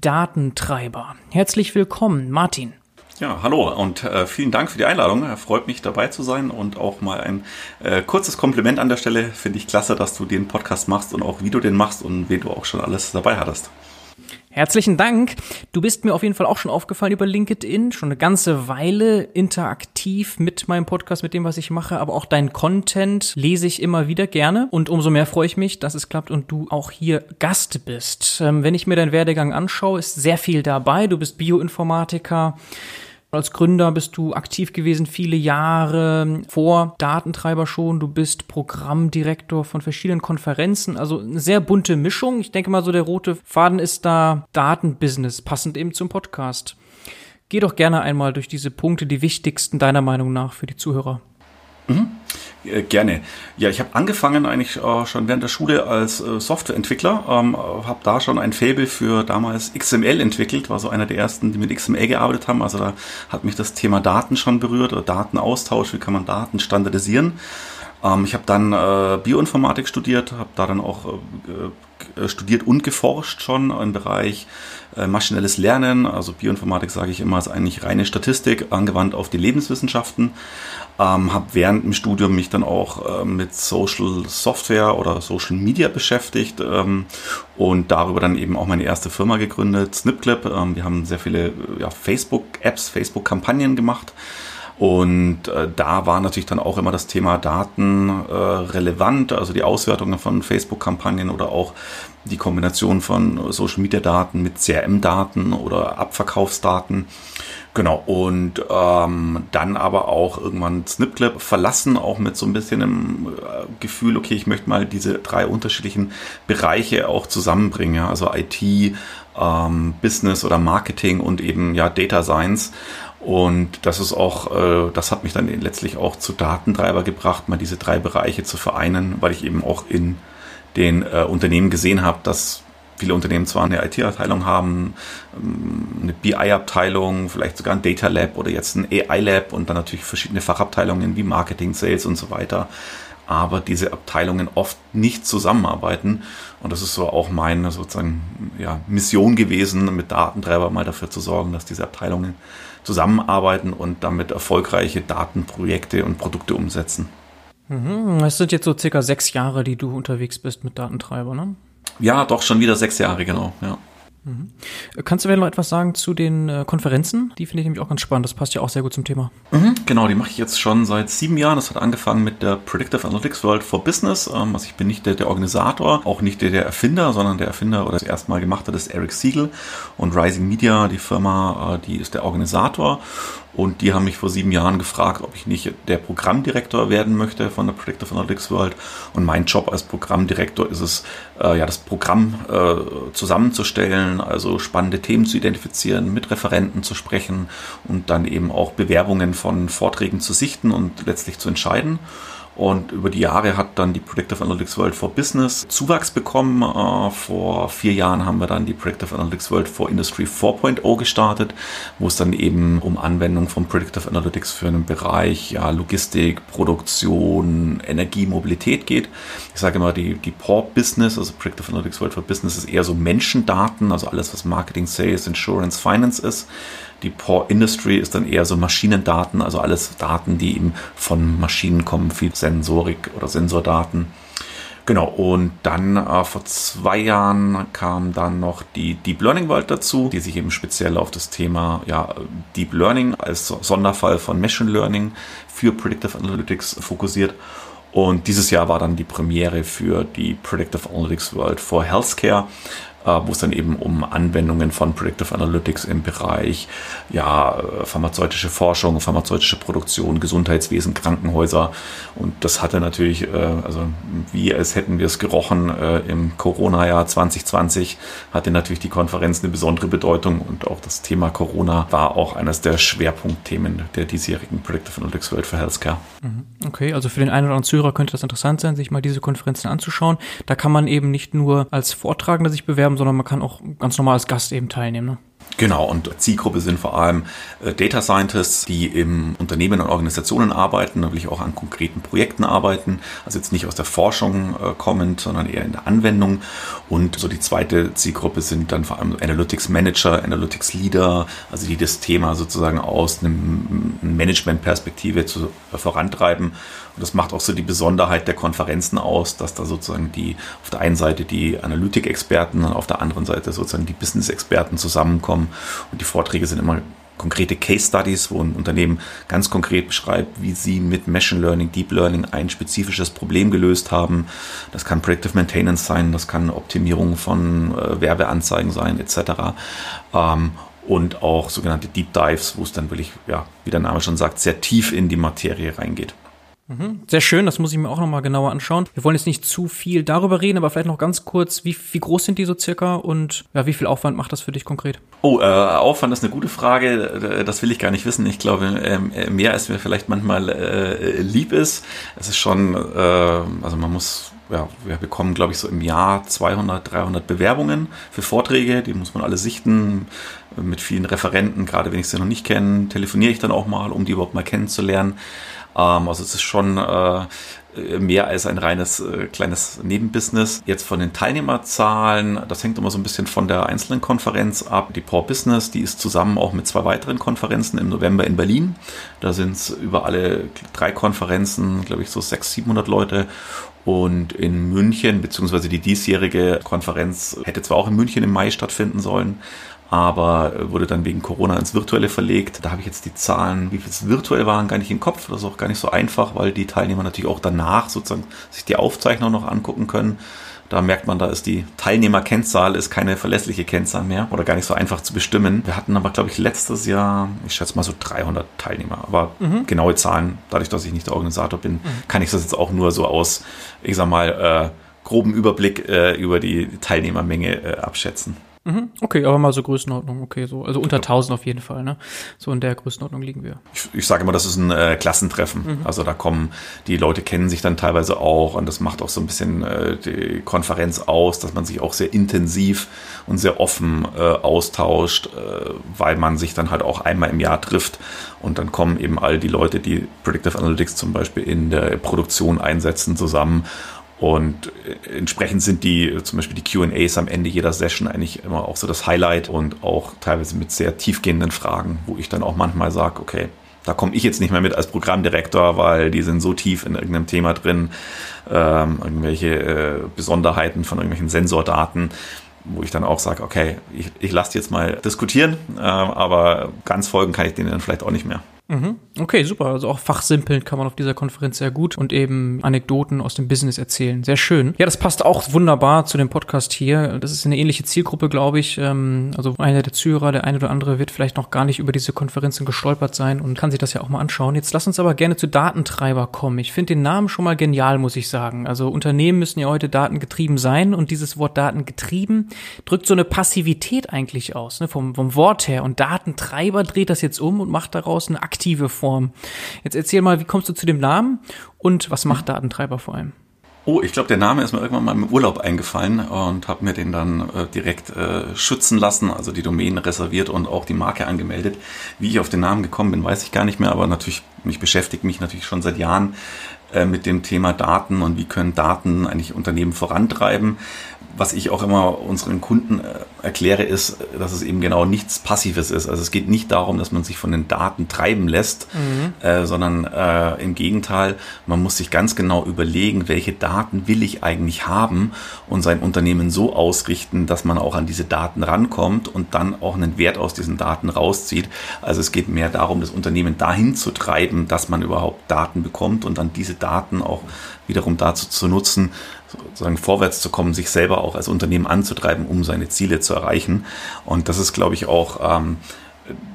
Datentreiber. Herzlich willkommen, Martin. Ja, hallo und äh, vielen Dank für die Einladung. Freut mich dabei zu sein und auch mal ein äh, kurzes Kompliment an der Stelle. Finde ich klasse, dass du den Podcast machst und auch wie du den machst und wen du auch schon alles dabei hattest. Herzlichen Dank. Du bist mir auf jeden Fall auch schon aufgefallen über LinkedIn, schon eine ganze Weile interaktiv mit meinem Podcast, mit dem, was ich mache, aber auch dein Content lese ich immer wieder gerne und umso mehr freue ich mich, dass es klappt und du auch hier Gast bist. Ähm, wenn ich mir deinen Werdegang anschaue, ist sehr viel dabei. Du bist Bioinformatiker. Als Gründer bist du aktiv gewesen, viele Jahre vor Datentreiber schon. Du bist Programmdirektor von verschiedenen Konferenzen. Also eine sehr bunte Mischung. Ich denke mal, so der rote Faden ist da Datenbusiness, passend eben zum Podcast. Geh doch gerne einmal durch diese Punkte, die wichtigsten deiner Meinung nach für die Zuhörer. Mhm. Äh, gerne. Ja, ich habe angefangen eigentlich äh, schon während der Schule als äh, Softwareentwickler, ähm, habe da schon ein Faible für damals XML entwickelt, war so einer der ersten, die mit XML gearbeitet haben. Also da hat mich das Thema Daten schon berührt oder Datenaustausch, wie kann man Daten standardisieren. Ähm, ich habe dann äh, Bioinformatik studiert, habe da dann auch äh, studiert und geforscht schon im Bereich äh, maschinelles Lernen. Also Bioinformatik sage ich immer, ist eigentlich reine Statistik angewandt auf die Lebenswissenschaften. Ähm, habe während dem Studium mich dann auch äh, mit Social Software oder Social Media beschäftigt ähm, und darüber dann eben auch meine erste Firma gegründet, Snipclip. Ähm, wir haben sehr viele ja, Facebook-Apps, Facebook-Kampagnen gemacht. Und äh, da war natürlich dann auch immer das Thema Daten äh, relevant, also die Auswertungen von Facebook-Kampagnen oder auch die Kombination von Social-Media-Daten mit CRM-Daten oder Abverkaufsdaten. Genau, und ähm, dann aber auch irgendwann Snipclip verlassen, auch mit so ein bisschen dem äh, Gefühl, okay, ich möchte mal diese drei unterschiedlichen Bereiche auch zusammenbringen, ja, also IT, ähm, Business oder Marketing und eben ja Data Science. Und das ist auch, äh, das hat mich dann letztlich auch zu Datentreiber gebracht, mal diese drei Bereiche zu vereinen, weil ich eben auch in den äh, Unternehmen gesehen habe, dass viele Unternehmen zwar eine IT-Abteilung haben, ähm, eine BI-Abteilung, vielleicht sogar ein Data Lab oder jetzt ein AI-Lab und dann natürlich verschiedene Fachabteilungen wie Marketing, Sales und so weiter, aber diese Abteilungen oft nicht zusammenarbeiten. Und das ist so auch meine sozusagen ja, Mission gewesen, mit Datentreiber mal dafür zu sorgen, dass diese Abteilungen zusammenarbeiten und damit erfolgreiche Datenprojekte und Produkte umsetzen. Mhm. Das sind jetzt so circa sechs Jahre, die du unterwegs bist mit Datentreiber, ne? Ja, doch, schon wieder sechs Jahre, genau, ja. Mhm. Kannst du mir noch etwas sagen zu den äh, Konferenzen? Die finde ich nämlich auch ganz spannend. Das passt ja auch sehr gut zum Thema. Mhm, genau, die mache ich jetzt schon seit sieben Jahren. Das hat angefangen mit der Predictive Analytics World for Business. Ähm, also ich bin nicht der, der Organisator, auch nicht der, der Erfinder, sondern der Erfinder oder das erste Mal gemacht hat, ist Eric Siegel. Und Rising Media, die Firma, äh, die ist der Organisator. Und die haben mich vor sieben Jahren gefragt, ob ich nicht der Programmdirektor werden möchte von der Predictive Analytics World. Und mein Job als Programmdirektor ist es, äh, ja, das Programm äh, zusammenzustellen, also spannende Themen zu identifizieren, mit Referenten zu sprechen und dann eben auch Bewerbungen von Vorträgen zu sichten und letztlich zu entscheiden. Und über die Jahre hat dann die Predictive Analytics World for Business Zuwachs bekommen. Äh, vor vier Jahren haben wir dann die Predictive Analytics World for Industry 4.0 gestartet, wo es dann eben um Anwendung von Predictive Analytics für einen Bereich ja, Logistik, Produktion, Energie, Mobilität geht. Ich sage immer, die, die Port Business, also Predictive Analytics World for Business, ist eher so Menschendaten, also alles, was Marketing, Sales, Insurance, Finance ist. Die Poor Industry ist dann eher so Maschinendaten, also alles Daten, die eben von Maschinen kommen, viel Sensorik oder Sensordaten. Genau, und dann äh, vor zwei Jahren kam dann noch die Deep Learning World dazu, die sich eben speziell auf das Thema ja, Deep Learning als Sonderfall von Machine Learning für Predictive Analytics fokussiert. Und dieses Jahr war dann die Premiere für die Predictive Analytics World for Healthcare, wo es dann eben um Anwendungen von Predictive Analytics im Bereich ja, äh, pharmazeutische Forschung, pharmazeutische Produktion, Gesundheitswesen, Krankenhäuser. Und das hatte natürlich, äh, also wie als hätten wir es gerochen im Corona-Jahr 2020, hatte natürlich die Konferenz eine besondere Bedeutung und auch das Thema Corona war auch eines der Schwerpunktthemen der diesjährigen Predictive Analytics World for Healthcare. Mhm. Okay, also für den einen oder anderen Zuhörer könnte das interessant sein, sich mal diese Konferenzen anzuschauen. Da kann man eben nicht nur als Vortragender sich bewerben, sondern man kann auch ganz normal als Gast eben teilnehmen. Ne? Genau, und Zielgruppe sind vor allem äh, Data Scientists, die im Unternehmen und Organisationen arbeiten, natürlich auch an konkreten Projekten arbeiten, also jetzt nicht aus der Forschung äh, kommend, sondern eher in der Anwendung. Und so die zweite Zielgruppe sind dann vor allem Analytics Manager, Analytics Leader, also die das Thema sozusagen aus einem Management-Perspektive zu, äh, vorantreiben und das macht auch so die Besonderheit der Konferenzen aus, dass da sozusagen die auf der einen Seite die Analytik-Experten und auf der anderen Seite sozusagen die Business-Experten zusammenkommen. Und die Vorträge sind immer konkrete Case Studies, wo ein Unternehmen ganz konkret beschreibt, wie sie mit Machine Learning, Deep Learning ein spezifisches Problem gelöst haben. Das kann Predictive Maintenance sein, das kann Optimierung von äh, Werbeanzeigen sein, etc. Ähm, und auch sogenannte Deep Dives, wo es dann wirklich, ja, wie der Name schon sagt, sehr tief in die Materie reingeht. Mhm. Sehr schön, das muss ich mir auch nochmal genauer anschauen. Wir wollen jetzt nicht zu viel darüber reden, aber vielleicht noch ganz kurz, wie, wie groß sind die so circa und ja, wie viel Aufwand macht das für dich konkret? Oh, äh, Aufwand ist eine gute Frage. Das will ich gar nicht wissen. Ich glaube, ähm, mehr als mir vielleicht manchmal äh, lieb ist. Es ist schon, äh, also man muss ja, wir bekommen, glaube ich, so im Jahr 200, 300 Bewerbungen für Vorträge. Die muss man alle sichten mit vielen Referenten. Gerade wenn ich sie noch nicht kenne, telefoniere ich dann auch mal, um die überhaupt mal kennenzulernen. Ähm, also es ist schon äh, mehr als ein reines äh, kleines Nebenbusiness. Jetzt von den Teilnehmerzahlen, das hängt immer so ein bisschen von der einzelnen Konferenz ab. Die Power Business, die ist zusammen auch mit zwei weiteren Konferenzen im November in Berlin. Da sind es über alle drei Konferenzen, glaube ich, so 600, 700 Leute. Und in München, beziehungsweise die diesjährige Konferenz hätte zwar auch in München im Mai stattfinden sollen, aber wurde dann wegen Corona ins Virtuelle verlegt. Da habe ich jetzt die Zahlen, wie viel es virtuell waren, gar nicht im Kopf. Das ist auch gar nicht so einfach, weil die Teilnehmer natürlich auch danach sozusagen sich die Aufzeichnung noch angucken können. Da merkt man, da ist die Teilnehmerkennzahl ist keine verlässliche Kennzahl mehr oder gar nicht so einfach zu bestimmen. Wir hatten aber, glaube ich, letztes Jahr, ich schätze mal so 300 Teilnehmer. Aber mhm. genaue Zahlen, dadurch, dass ich nicht der Organisator bin, mhm. kann ich das jetzt auch nur so aus, ich sag mal, äh, groben Überblick äh, über die Teilnehmermenge äh, abschätzen. Mhm, okay, aber mal so Größenordnung, okay, so, also unter 1000 auf jeden Fall, ne? So in der Größenordnung liegen wir. Ich, ich sage immer, das ist ein äh, Klassentreffen. Mhm. Also da kommen, die Leute kennen sich dann teilweise auch und das macht auch so ein bisschen äh, die Konferenz aus, dass man sich auch sehr intensiv und sehr offen äh, austauscht, äh, weil man sich dann halt auch einmal im Jahr trifft und dann kommen eben all die Leute, die Predictive Analytics zum Beispiel in der Produktion einsetzen, zusammen und entsprechend sind die, zum Beispiel die QAs am Ende jeder Session eigentlich immer auch so das Highlight und auch teilweise mit sehr tiefgehenden Fragen, wo ich dann auch manchmal sage, okay, da komme ich jetzt nicht mehr mit als Programmdirektor, weil die sind so tief in irgendeinem Thema drin, ähm, irgendwelche äh, Besonderheiten von irgendwelchen Sensordaten, wo ich dann auch sage, okay, ich, ich lasse jetzt mal diskutieren, äh, aber ganz folgen kann ich denen dann vielleicht auch nicht mehr. Mhm. Okay, super. Also auch fachsimpeln kann man auf dieser Konferenz sehr gut und eben Anekdoten aus dem Business erzählen. Sehr schön. Ja, das passt auch wunderbar zu dem Podcast hier. Das ist eine ähnliche Zielgruppe, glaube ich. Ähm, also einer der Zuhörer, der eine oder andere wird vielleicht noch gar nicht über diese Konferenzen gestolpert sein und kann sich das ja auch mal anschauen. Jetzt lass uns aber gerne zu Datentreiber kommen. Ich finde den Namen schon mal genial, muss ich sagen. Also Unternehmen müssen ja heute datengetrieben sein und dieses Wort datengetrieben drückt so eine Passivität eigentlich aus, ne, vom, vom Wort her. Und Datentreiber dreht das jetzt um und macht daraus eine aktive Form. Jetzt erzähl mal, wie kommst du zu dem Namen und was macht Datentreiber vor allem? Oh, ich glaube, der Name ist mir irgendwann mal im Urlaub eingefallen und habe mir den dann äh, direkt äh, schützen lassen, also die Domain reserviert und auch die Marke angemeldet. Wie ich auf den Namen gekommen bin, weiß ich gar nicht mehr, aber natürlich, mich beschäftigt mich natürlich schon seit Jahren äh, mit dem Thema Daten und wie können Daten eigentlich Unternehmen vorantreiben was ich auch immer unseren Kunden äh, erkläre, ist, dass es eben genau nichts Passives ist. Also es geht nicht darum, dass man sich von den Daten treiben lässt, mhm. äh, sondern äh, im Gegenteil, man muss sich ganz genau überlegen, welche Daten will ich eigentlich haben und sein Unternehmen so ausrichten, dass man auch an diese Daten rankommt und dann auch einen Wert aus diesen Daten rauszieht. Also es geht mehr darum, das Unternehmen dahin zu treiben, dass man überhaupt Daten bekommt und dann diese Daten auch wiederum dazu zu nutzen, sozusagen vorwärts zu kommen, sich selber auch als Unternehmen anzutreiben, um seine Ziele zu erreichen. Und das ist, glaube ich, auch, ähm,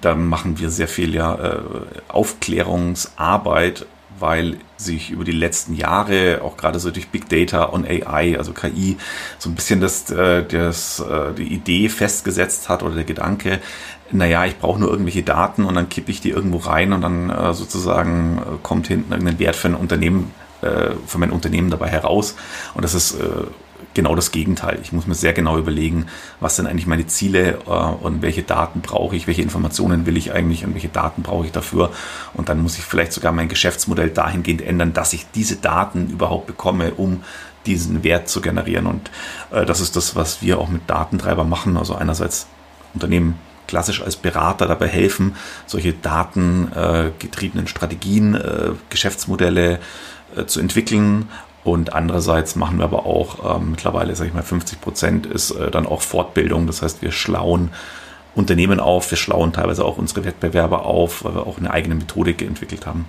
da machen wir sehr viel ja, äh, Aufklärungsarbeit weil sich über die letzten Jahre, auch gerade so durch Big Data und AI, also KI, so ein bisschen das, äh, das, äh, die Idee festgesetzt hat oder der Gedanke, naja, ich brauche nur irgendwelche Daten und dann kippe ich die irgendwo rein und dann äh, sozusagen kommt hinten irgendein Wert für ein Unternehmen, für mein Unternehmen dabei heraus. Und das ist genau das Gegenteil. Ich muss mir sehr genau überlegen, was sind eigentlich meine Ziele äh, und welche Daten brauche ich, welche Informationen will ich eigentlich und welche Daten brauche ich dafür. Und dann muss ich vielleicht sogar mein Geschäftsmodell dahingehend ändern, dass ich diese Daten überhaupt bekomme, um diesen Wert zu generieren. Und äh, das ist das, was wir auch mit Datentreiber machen. Also einerseits Unternehmen klassisch als Berater dabei helfen, solche datengetriebenen Strategien, äh, Geschäftsmodelle äh, zu entwickeln, und andererseits machen wir aber auch mittlerweile, sage ich mal, 50 Prozent ist äh, dann auch Fortbildung. Das heißt, wir schlauen Unternehmen auf, wir schlauen teilweise auch unsere Wettbewerber auf, weil wir auch eine eigene Methodik entwickelt haben.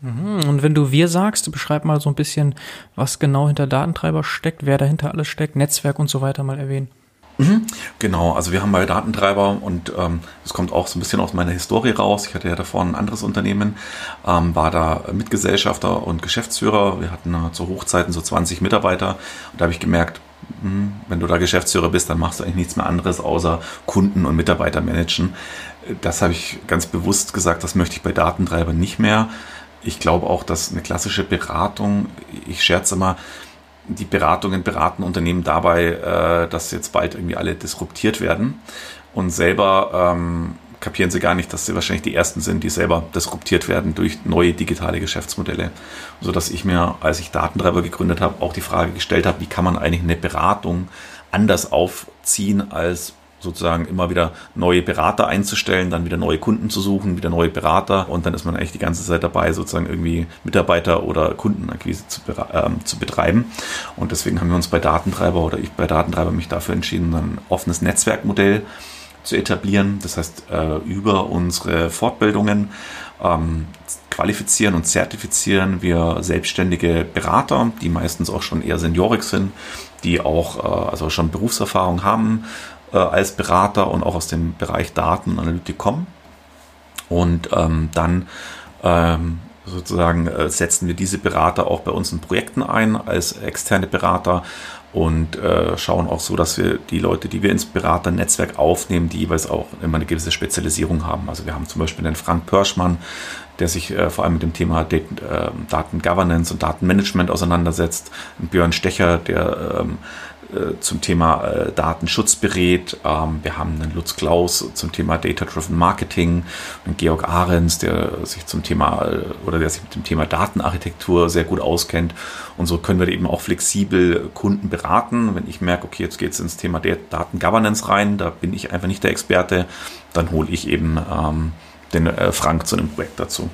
Mhm. Und wenn du wir sagst, beschreib mal so ein bisschen, was genau hinter Datentreiber steckt, wer dahinter alles steckt, Netzwerk und so weiter mal erwähnen. Mhm. Genau, also wir haben bei Datentreiber und ähm, das kommt auch so ein bisschen aus meiner Historie raus. Ich hatte ja davor ein anderes Unternehmen, ähm, war da Mitgesellschafter und Geschäftsführer. Wir hatten äh, zu Hochzeiten so 20 Mitarbeiter und da habe ich gemerkt, mh, hm, wenn du da Geschäftsführer bist, dann machst du eigentlich nichts mehr anderes außer Kunden und Mitarbeiter managen. Das habe ich ganz bewusst gesagt, das möchte ich bei Datentreibern nicht mehr. Ich glaube auch, dass eine klassische Beratung, ich scherze immer, die Beratungen beraten Unternehmen dabei, äh, dass jetzt bald irgendwie alle disruptiert werden. Und selber ähm, kapieren sie gar nicht, dass sie wahrscheinlich die Ersten sind, die selber disruptiert werden durch neue digitale Geschäftsmodelle. So dass ich mir, als ich Datentreiber gegründet habe, auch die Frage gestellt habe, wie kann man eigentlich eine Beratung anders aufziehen als sozusagen immer wieder neue Berater einzustellen, dann wieder neue Kunden zu suchen, wieder neue Berater und dann ist man eigentlich die ganze Zeit dabei, sozusagen irgendwie Mitarbeiter oder Kundenakquise zu, ähm, zu betreiben. Und deswegen haben wir uns bei Datentreiber oder ich bei Datentreiber mich dafür entschieden, ein offenes Netzwerkmodell zu etablieren. Das heißt, äh, über unsere Fortbildungen ähm, qualifizieren und zertifizieren wir selbstständige Berater, die meistens auch schon eher seniorig sind, die auch äh, also schon Berufserfahrung haben, äh, als Berater und auch aus dem Bereich Daten und Analytik kommen. Und ähm, dann ähm, sozusagen äh, setzen wir diese Berater auch bei uns in Projekten ein als externe Berater und äh, schauen auch so, dass wir die Leute, die wir ins Beraternetzwerk aufnehmen, die jeweils auch immer eine gewisse Spezialisierung haben. Also wir haben zum Beispiel den Frank Pörschmann, der sich äh, vor allem mit dem Thema Daten, äh, Daten Governance und Datenmanagement auseinandersetzt. Björn Stecher, der ähm, äh, zum Thema äh, Datenschutz berät. Ähm, wir haben einen Lutz Klaus zum Thema Data-Driven Marketing, einen Georg Ahrens, der sich zum Thema äh, oder der sich mit dem Thema Datenarchitektur sehr gut auskennt. Und so können wir eben auch flexibel Kunden beraten. Wenn ich merke, okay, jetzt geht es ins Thema Datengovernance rein, da bin ich einfach nicht der Experte, dann hole ich eben ähm, den äh, Frank zu einem Projekt dazu.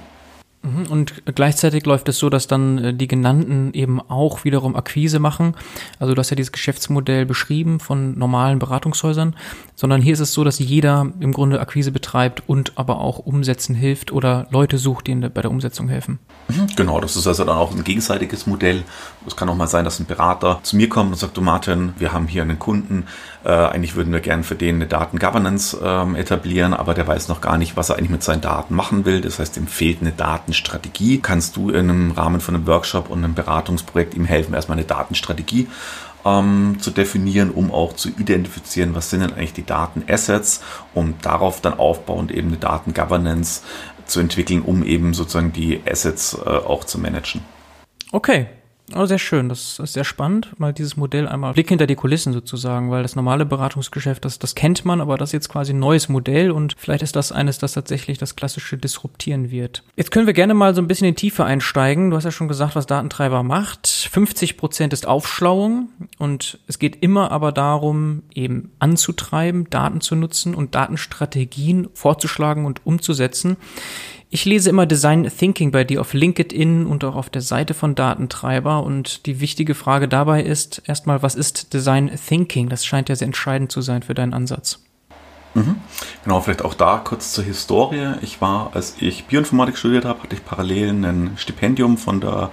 Mhm, und gleichzeitig läuft es so, dass dann äh, die genannten eben auch wiederum Akquise machen. Also du hast ja dieses Geschäftsmodell beschrieben von normalen Beratungshäusern, sondern hier ist es so, dass jeder im Grunde Akquise betreibt und aber auch umsetzen hilft oder Leute sucht, die bei der Umsetzung helfen. Mhm, genau, das ist also dann auch ein gegenseitiges Modell. Es kann auch mal sein, dass ein Berater zu mir kommt und sagt, du Martin, wir haben hier einen Kunden, äh, eigentlich würden wir gerne für den eine Datengovernance ähm, etablieren, aber der weiß noch gar nicht, was er eigentlich mit seinen Daten machen will. Das heißt, ihm fehlt eine Datenstrategie. Kannst du in einem Rahmen von einem Workshop und einem Beratungsprojekt ihm helfen, erstmal eine Datenstrategie ähm, zu definieren, um auch zu identifizieren, was sind denn eigentlich die Datenassets, um darauf dann aufbauend eben eine Datengovernance zu entwickeln, um eben sozusagen die Assets äh, auch zu managen. Okay, Oh, sehr schön. Das ist sehr spannend, mal dieses Modell einmal Blick hinter die Kulissen sozusagen, weil das normale Beratungsgeschäft, das, das kennt man, aber das ist jetzt quasi ein neues Modell und vielleicht ist das eines, das tatsächlich das klassische disruptieren wird. Jetzt können wir gerne mal so ein bisschen in die Tiefe einsteigen. Du hast ja schon gesagt, was Datentreiber macht. 50 Prozent ist Aufschlauung und es geht immer aber darum, eben anzutreiben, Daten zu nutzen und Datenstrategien vorzuschlagen und umzusetzen. Ich lese immer Design Thinking bei dir auf LinkedIn und auch auf der Seite von Datentreiber und die wichtige Frage dabei ist erstmal, was ist Design Thinking? Das scheint ja sehr entscheidend zu sein für deinen Ansatz. Mhm. Genau, vielleicht auch da kurz zur Historie. Ich war, als ich Bioinformatik studiert habe, hatte ich parallel ein Stipendium von der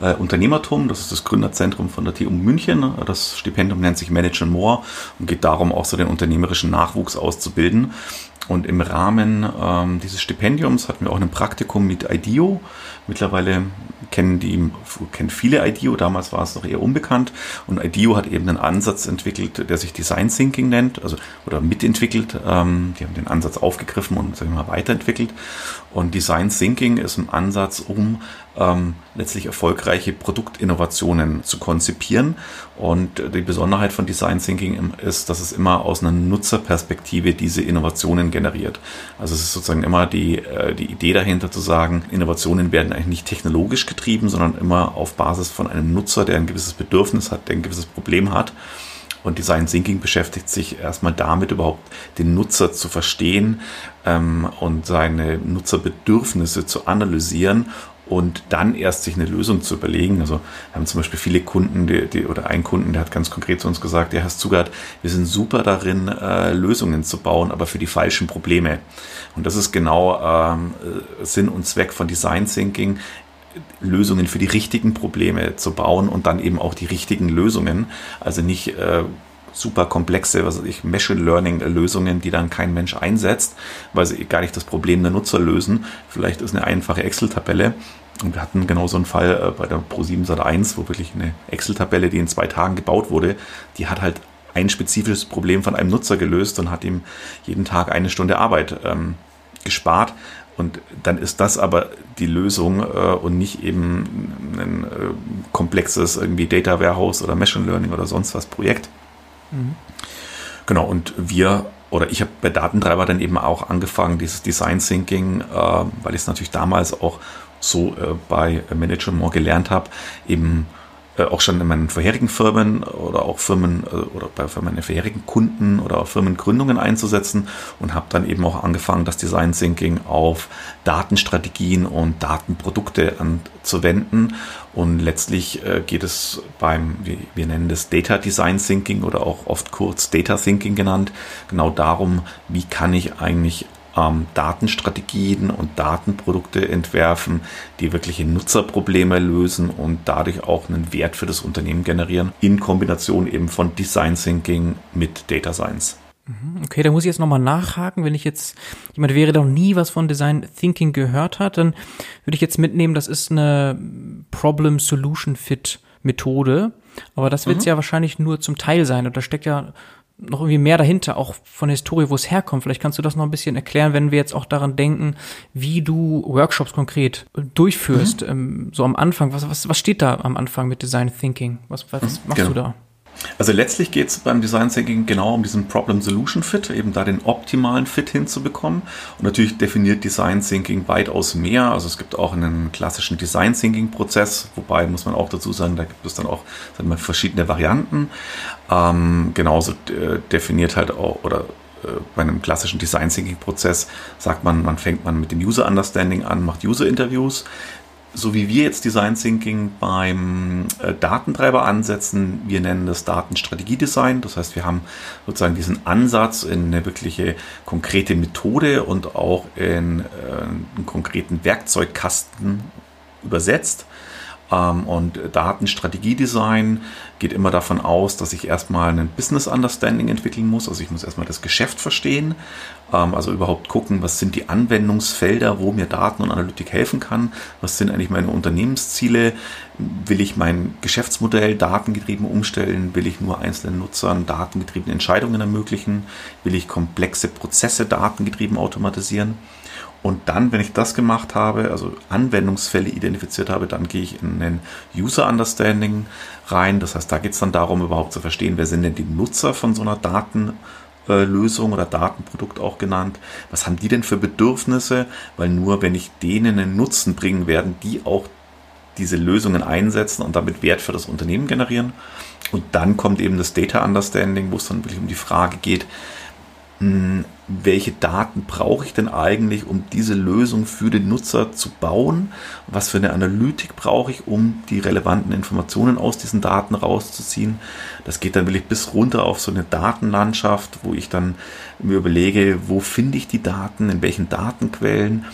äh, Unternehmertum, das ist das Gründerzentrum von der TU München. Das Stipendium nennt sich Manage More und geht darum, auch so den unternehmerischen Nachwuchs auszubilden. Und im Rahmen ähm, dieses Stipendiums hatten wir auch ein Praktikum mit IDEO. Mittlerweile kennen die kennen viele IDEO, damals war es noch eher unbekannt. Und IDEO hat eben einen Ansatz entwickelt, der sich Design Thinking nennt, also oder mitentwickelt. Ähm, die haben den Ansatz aufgegriffen und sagen wir mal weiterentwickelt. Und Design Thinking ist ein Ansatz, um ähm, letztlich erfolgreiche Produktinnovationen zu konzipieren. Und die Besonderheit von Design Thinking ist, dass es immer aus einer Nutzerperspektive diese Innovationen generiert. Also es ist sozusagen immer die, äh, die Idee dahinter zu sagen, Innovationen werden eigentlich nicht technologisch getrieben, sondern immer auf Basis von einem Nutzer, der ein gewisses Bedürfnis hat, der ein gewisses Problem hat. Und Design Thinking beschäftigt sich erstmal damit, überhaupt den Nutzer zu verstehen ähm, und seine Nutzerbedürfnisse zu analysieren und dann erst sich eine Lösung zu überlegen. Also wir haben zum Beispiel viele Kunden, die, die, oder ein Kunden, der hat ganz konkret zu uns gesagt, der Herr Zugart, wir sind super darin, äh, Lösungen zu bauen, aber für die falschen Probleme. Und das ist genau ähm, Sinn und Zweck von Design Thinking, Lösungen für die richtigen Probleme zu bauen und dann eben auch die richtigen Lösungen. Also nicht äh, super komplexe, was ich, Machine Learning Lösungen, die dann kein Mensch einsetzt, weil sie gar nicht das Problem der Nutzer lösen. Vielleicht ist eine einfache Excel-Tabelle. Und wir hatten genau so einen Fall äh, bei der Pro7 Sat1, wo wirklich eine Excel-Tabelle, die in zwei Tagen gebaut wurde, die hat halt ein spezifisches Problem von einem Nutzer gelöst und hat ihm jeden Tag eine Stunde Arbeit ähm, gespart. Und dann ist das aber die Lösung äh, und nicht eben ein äh, komplexes irgendwie Data Warehouse oder Machine Learning oder sonst was Projekt. Mhm. Genau, und wir oder ich habe bei Datentreiber dann eben auch angefangen, dieses Design Thinking, äh, weil ich es natürlich damals auch so äh, bei Manager More gelernt habe, eben äh, auch schon in meinen vorherigen Firmen oder auch Firmen äh, oder bei meinen vorherigen Kunden oder auch Firmengründungen einzusetzen und habe dann eben auch angefangen, das Design Thinking auf Datenstrategien und Datenprodukte anzuwenden. Und letztlich äh, geht es beim, wir nennen das Data Design Thinking oder auch oft kurz Data Thinking genannt, genau darum, wie kann ich eigentlich ähm, Datenstrategien und Datenprodukte entwerfen, die wirkliche Nutzerprobleme lösen und dadurch auch einen Wert für das Unternehmen generieren, in Kombination eben von Design Thinking mit Data Science. Mhm, okay, da muss ich jetzt nochmal nachhaken. Wenn ich jetzt jemand wäre, der noch nie was von Design Thinking gehört hat, dann würde ich jetzt mitnehmen, das ist eine Problem Solution Fit Methode. Aber das wird es mhm. ja wahrscheinlich nur zum Teil sein. Und da steckt ja noch irgendwie mehr dahinter, auch von der Historie, wo es herkommt. Vielleicht kannst du das noch ein bisschen erklären, wenn wir jetzt auch daran denken, wie du Workshops konkret durchführst. Mhm. Ähm, so am Anfang, was, was, was steht da am Anfang mit Design Thinking? Was, was mhm, machst genau. du da? Also letztlich geht es beim Design Thinking genau um diesen Problem-Solution-Fit, eben da den optimalen Fit hinzubekommen. Und natürlich definiert Design Thinking weitaus mehr. Also es gibt auch einen klassischen Design Thinking-Prozess, wobei muss man auch dazu sagen, da gibt es dann auch sagen wir, verschiedene Varianten. Ähm, genauso äh, definiert halt auch oder äh, bei einem klassischen Design Thinking Prozess sagt man, man fängt man mit dem User Understanding an, macht User Interviews, so wie wir jetzt Design Thinking beim äh, Datentreiber ansetzen, wir nennen das Datenstrategiedesign. Das heißt, wir haben sozusagen diesen Ansatz in eine wirkliche konkrete Methode und auch in äh, einen konkreten Werkzeugkasten übersetzt. Ähm, und Datenstrategiedesign geht immer davon aus, dass ich erstmal ein Business Understanding entwickeln muss. Also ich muss erstmal das Geschäft verstehen, ähm, also überhaupt gucken, was sind die Anwendungsfelder, wo mir Daten und Analytik helfen kann. Was sind eigentlich meine Unternehmensziele? Will ich mein Geschäftsmodell datengetrieben umstellen? Will ich nur einzelnen Nutzern datengetriebene Entscheidungen ermöglichen? Will ich komplexe Prozesse datengetrieben automatisieren? Und dann, wenn ich das gemacht habe, also Anwendungsfälle identifiziert habe, dann gehe ich in den User Understanding rein. Das heißt, da geht es dann darum, überhaupt zu verstehen, wer sind denn die Nutzer von so einer Datenlösung oder Datenprodukt auch genannt. Was haben die denn für Bedürfnisse? Weil nur wenn ich denen einen Nutzen bringen, werden die auch diese Lösungen einsetzen und damit Wert für das Unternehmen generieren. Und dann kommt eben das Data Understanding, wo es dann wirklich um die Frage geht, welche Daten brauche ich denn eigentlich, um diese Lösung für den Nutzer zu bauen? Was für eine Analytik brauche ich, um die relevanten Informationen aus diesen Daten rauszuziehen? Das geht dann wirklich bis runter auf so eine Datenlandschaft, wo ich dann mir überlege, wo finde ich die Daten, in welchen Datenquellen?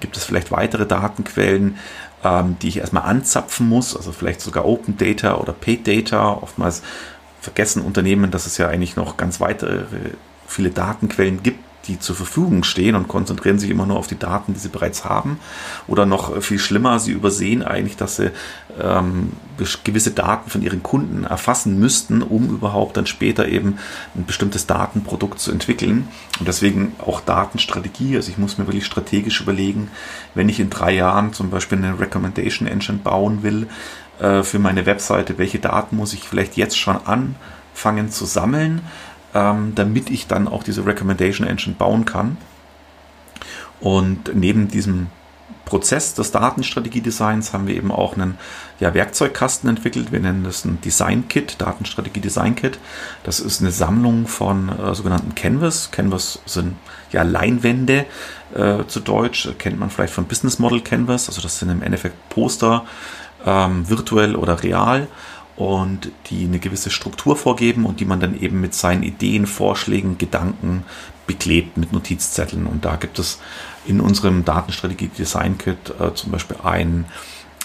Gibt es vielleicht weitere Datenquellen, ähm, die ich erstmal anzapfen muss? Also vielleicht sogar Open Data oder Paid Data. Oftmals vergessen Unternehmen, dass es ja eigentlich noch ganz weitere viele Datenquellen gibt, die zur Verfügung stehen und konzentrieren sich immer nur auf die Daten, die sie bereits haben. Oder noch viel schlimmer, sie übersehen eigentlich, dass sie ähm, gewisse Daten von ihren Kunden erfassen müssten, um überhaupt dann später eben ein bestimmtes Datenprodukt zu entwickeln. Und deswegen auch Datenstrategie. Also ich muss mir wirklich strategisch überlegen, wenn ich in drei Jahren zum Beispiel eine Recommendation Engine bauen will äh, für meine Webseite, welche Daten muss ich vielleicht jetzt schon anfangen zu sammeln ähm, damit ich dann auch diese Recommendation Engine bauen kann. Und neben diesem Prozess des Datenstrategiedesigns haben wir eben auch einen ja, Werkzeugkasten entwickelt. Wir nennen das ein Design Kit, Datenstrategie Design Kit. Das ist eine Sammlung von äh, sogenannten Canvas. Canvas sind ja Leinwände äh, zu Deutsch, kennt man vielleicht von Business Model Canvas. Also das sind im Endeffekt Poster, ähm, virtuell oder real und die eine gewisse Struktur vorgeben und die man dann eben mit seinen Ideen, Vorschlägen, Gedanken beklebt mit Notizzetteln. Und da gibt es in unserem Datenstrategie Design Kit äh, zum Beispiel ein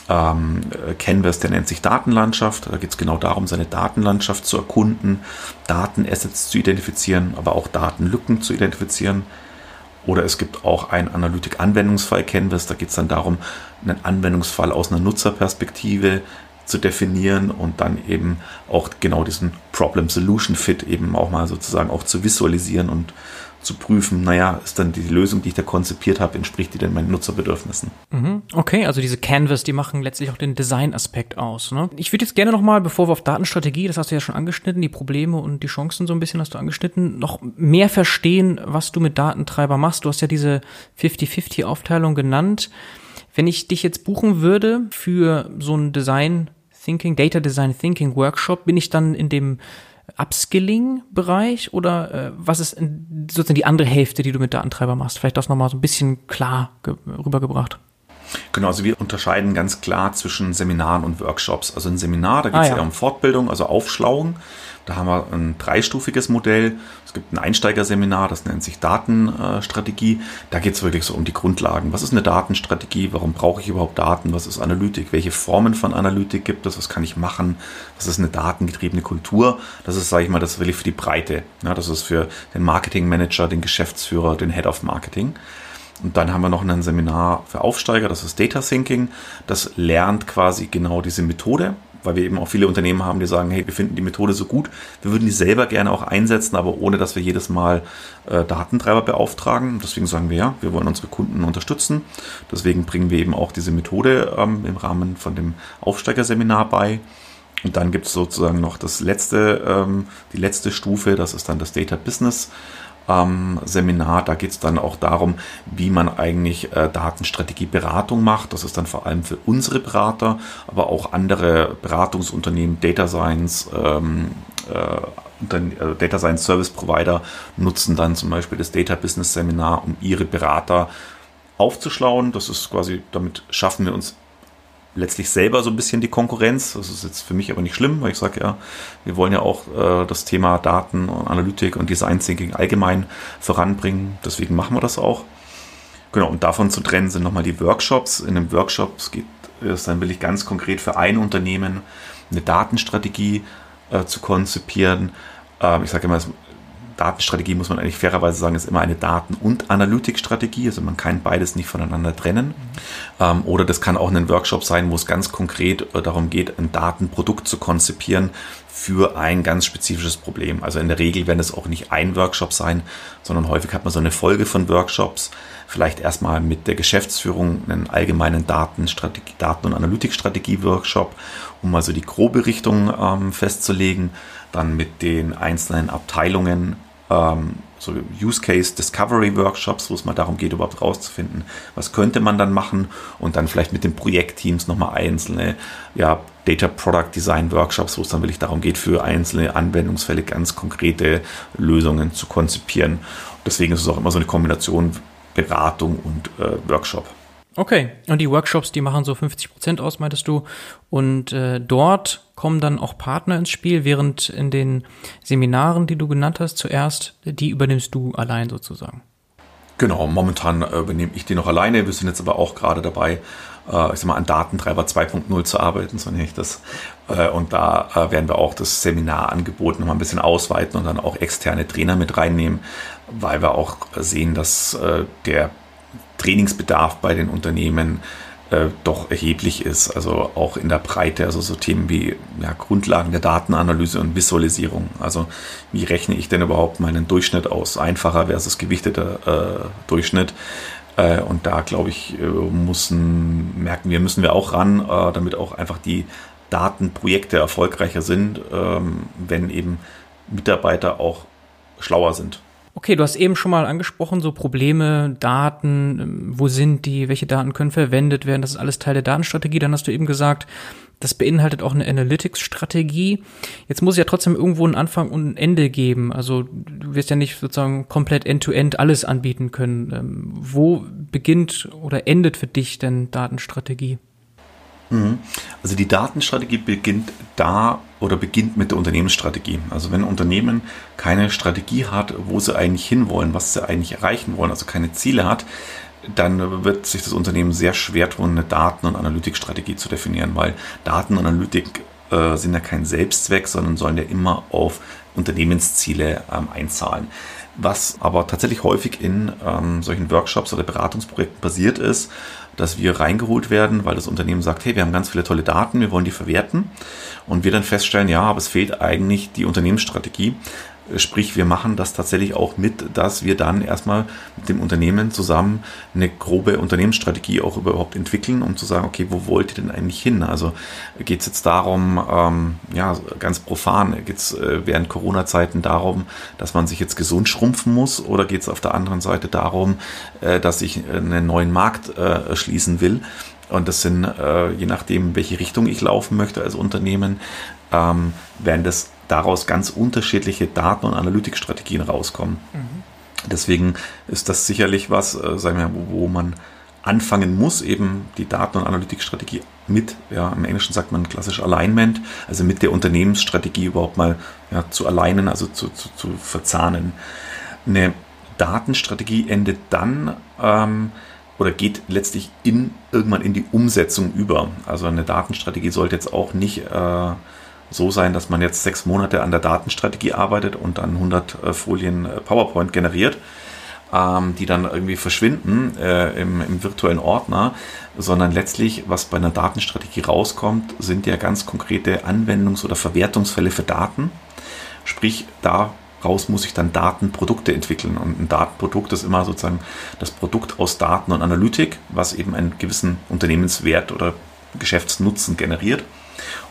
ähm, Canvas, der nennt sich Datenlandschaft. Da geht es genau darum, seine Datenlandschaft zu erkunden, Datenassets zu identifizieren, aber auch Datenlücken zu identifizieren. Oder es gibt auch ein Analytik-Anwendungsfall-Canvas. Da geht es dann darum, einen Anwendungsfall aus einer Nutzerperspektive zu definieren und dann eben auch genau diesen Problem-Solution-Fit eben auch mal sozusagen auch zu visualisieren und zu prüfen, naja, ist dann die Lösung, die ich da konzipiert habe, entspricht die denn meinen Nutzerbedürfnissen? Mhm. Okay, also diese Canvas, die machen letztlich auch den Design-Aspekt aus. Ne? Ich würde jetzt gerne nochmal, bevor wir auf Datenstrategie, das hast du ja schon angeschnitten, die Probleme und die Chancen so ein bisschen hast du angeschnitten, noch mehr verstehen, was du mit Datentreiber machst. Du hast ja diese 50-50-Aufteilung genannt. Wenn ich dich jetzt buchen würde für so ein Design Thinking, Data Design Thinking Workshop, bin ich dann in dem Upskilling-Bereich oder äh, was ist sozusagen die andere Hälfte, die du mit Datentreiber machst? Vielleicht das nochmal so ein bisschen klar rübergebracht. Genau, also wir unterscheiden ganz klar zwischen Seminaren und Workshops. Also ein Seminar, da geht es ah, ja. ja um Fortbildung, also Aufschlauung. Da haben wir ein dreistufiges Modell. Es gibt ein Einsteigerseminar, das nennt sich Datenstrategie. Da geht es wirklich so um die Grundlagen. Was ist eine Datenstrategie? Warum brauche ich überhaupt Daten? Was ist Analytik? Welche Formen von Analytik gibt es? Was kann ich machen? Was ist eine datengetriebene Kultur? Das ist, sage ich mal, das will ich für die Breite. Ja, das ist für den Marketingmanager, den Geschäftsführer, den Head of Marketing. Und dann haben wir noch ein Seminar für Aufsteiger, das ist Data Thinking. Das lernt quasi genau diese Methode weil wir eben auch viele Unternehmen haben, die sagen, hey, wir finden die Methode so gut, wir würden die selber gerne auch einsetzen, aber ohne, dass wir jedes Mal äh, Datentreiber beauftragen. Deswegen sagen wir ja, wir wollen unsere Kunden unterstützen. Deswegen bringen wir eben auch diese Methode ähm, im Rahmen von dem Aufsteigerseminar bei. Und dann gibt es sozusagen noch das letzte, ähm, die letzte Stufe, das ist dann das Data Business ähm, Seminar. Da geht es dann auch darum, wie man eigentlich äh, Datenstrategieberatung macht. Das ist dann vor allem für unsere Berater, aber auch andere Beratungsunternehmen, Data Science, ähm, äh, äh, Data Science Service Provider nutzen dann zum Beispiel das Data Business Seminar, um ihre Berater aufzuschlauen. Das ist quasi, damit schaffen wir uns letztlich selber so ein bisschen die Konkurrenz. Das ist jetzt für mich aber nicht schlimm, weil ich sage ja, wir wollen ja auch äh, das Thema Daten und Analytik und Design Thinking allgemein voranbringen. Deswegen machen wir das auch. Genau, und davon zu trennen sind nochmal die Workshops. In den Workshops geht es dann will ich ganz konkret für ein Unternehmen eine Datenstrategie äh, zu konzipieren. Ähm, ich sage immer, Datenstrategie, muss man eigentlich fairerweise sagen, ist immer eine Daten- und Analytikstrategie. Also man kann beides nicht voneinander trennen. Ähm, oder das kann auch ein Workshop sein, wo es ganz konkret äh, darum geht, ein Datenprodukt zu konzipieren für ein ganz spezifisches Problem. Also in der Regel werden es auch nicht ein Workshop sein, sondern häufig hat man so eine Folge von Workshops. Vielleicht erstmal mit der Geschäftsführung einen allgemeinen Datenstrategie, Daten- und Analytikstrategie-Workshop, um also die grobe Richtung ähm, festzulegen. Dann mit den einzelnen Abteilungen ähm, so Use Case Discovery Workshops, wo es mal darum geht, überhaupt rauszufinden, was könnte man dann machen und dann vielleicht mit den Projektteams nochmal einzelne ja, Data Product Design Workshops, wo es dann wirklich darum geht, für einzelne Anwendungsfälle ganz konkrete Lösungen zu konzipieren. Deswegen ist es auch immer so eine Kombination Beratung und äh, Workshop. Okay, und die Workshops, die machen so 50 Prozent aus, meintest du. Und äh, dort kommen dann auch Partner ins Spiel, während in den Seminaren, die du genannt hast, zuerst, die übernimmst du allein sozusagen. Genau, momentan äh, übernehme ich die noch alleine. Wir sind jetzt aber auch gerade dabei, äh, ich sag mal, an Datentreiber 2.0 zu arbeiten, so nenne ich das. Äh, und da äh, werden wir auch das Seminarangebot noch mal ein bisschen ausweiten und dann auch externe Trainer mit reinnehmen, weil wir auch sehen, dass äh, der Trainingsbedarf bei den Unternehmen äh, doch erheblich ist. Also auch in der Breite, also so Themen wie ja, Grundlagen der Datenanalyse und Visualisierung. Also wie rechne ich denn überhaupt meinen Durchschnitt aus? Einfacher versus gewichteter äh, Durchschnitt. Äh, und da glaube ich, äh, müssen, merken wir, müssen wir auch ran, äh, damit auch einfach die Datenprojekte erfolgreicher sind, ähm, wenn eben Mitarbeiter auch schlauer sind. Okay, du hast eben schon mal angesprochen, so Probleme, Daten, ähm, wo sind die, welche Daten können verwendet werden, das ist alles Teil der Datenstrategie. Dann hast du eben gesagt, das beinhaltet auch eine Analytics-Strategie. Jetzt muss ja trotzdem irgendwo einen Anfang und ein Ende geben. Also du wirst ja nicht sozusagen komplett end-to-end -end alles anbieten können. Ähm, wo beginnt oder endet für dich denn Datenstrategie? Also die Datenstrategie beginnt da oder beginnt mit der Unternehmensstrategie. Also wenn ein Unternehmen keine Strategie hat, wo sie eigentlich hinwollen, was sie eigentlich erreichen wollen, also keine Ziele hat, dann wird sich das Unternehmen sehr schwer tun, eine Daten- und Analytikstrategie zu definieren, weil Daten und Analytik äh, sind ja kein Selbstzweck, sondern sollen ja immer auf Unternehmensziele ähm, einzahlen. Was aber tatsächlich häufig in ähm, solchen Workshops oder Beratungsprojekten passiert ist, dass wir reingeholt werden, weil das Unternehmen sagt, hey, wir haben ganz viele tolle Daten, wir wollen die verwerten. Und wir dann feststellen, ja, aber es fehlt eigentlich die Unternehmensstrategie. Sprich, wir machen das tatsächlich auch mit, dass wir dann erstmal mit dem Unternehmen zusammen eine grobe Unternehmensstrategie auch überhaupt entwickeln, um zu sagen, okay, wo wollt ihr denn eigentlich hin? Also geht es jetzt darum, ähm, ja, ganz profan, geht es äh, während Corona-Zeiten darum, dass man sich jetzt gesund schrumpfen muss oder geht es auf der anderen Seite darum, äh, dass ich einen neuen Markt äh, erschließen will? Und das sind, äh, je nachdem, welche Richtung ich laufen möchte als Unternehmen, ähm, werden das daraus ganz unterschiedliche Daten- und Analytikstrategien rauskommen. Mhm. Deswegen ist das sicherlich was, äh, sagen wir, wo, wo man anfangen muss, eben die Daten- und Analytikstrategie mit, ja, im Englischen sagt man klassisch Alignment, also mit der Unternehmensstrategie überhaupt mal ja, zu alignen, also zu, zu, zu verzahnen. Eine Datenstrategie endet dann ähm, oder geht letztlich in, irgendwann in die Umsetzung über. Also eine Datenstrategie sollte jetzt auch nicht äh, so sein, dass man jetzt sechs Monate an der Datenstrategie arbeitet und dann 100 äh, Folien äh, PowerPoint generiert, ähm, die dann irgendwie verschwinden äh, im, im, virtuellen Ordner, sondern letztlich, was bei einer Datenstrategie rauskommt, sind ja ganz konkrete Anwendungs- oder Verwertungsfälle für Daten. Sprich, daraus muss ich dann Datenprodukte entwickeln. Und ein Datenprodukt ist immer sozusagen das Produkt aus Daten und Analytik, was eben einen gewissen Unternehmenswert oder Geschäftsnutzen generiert.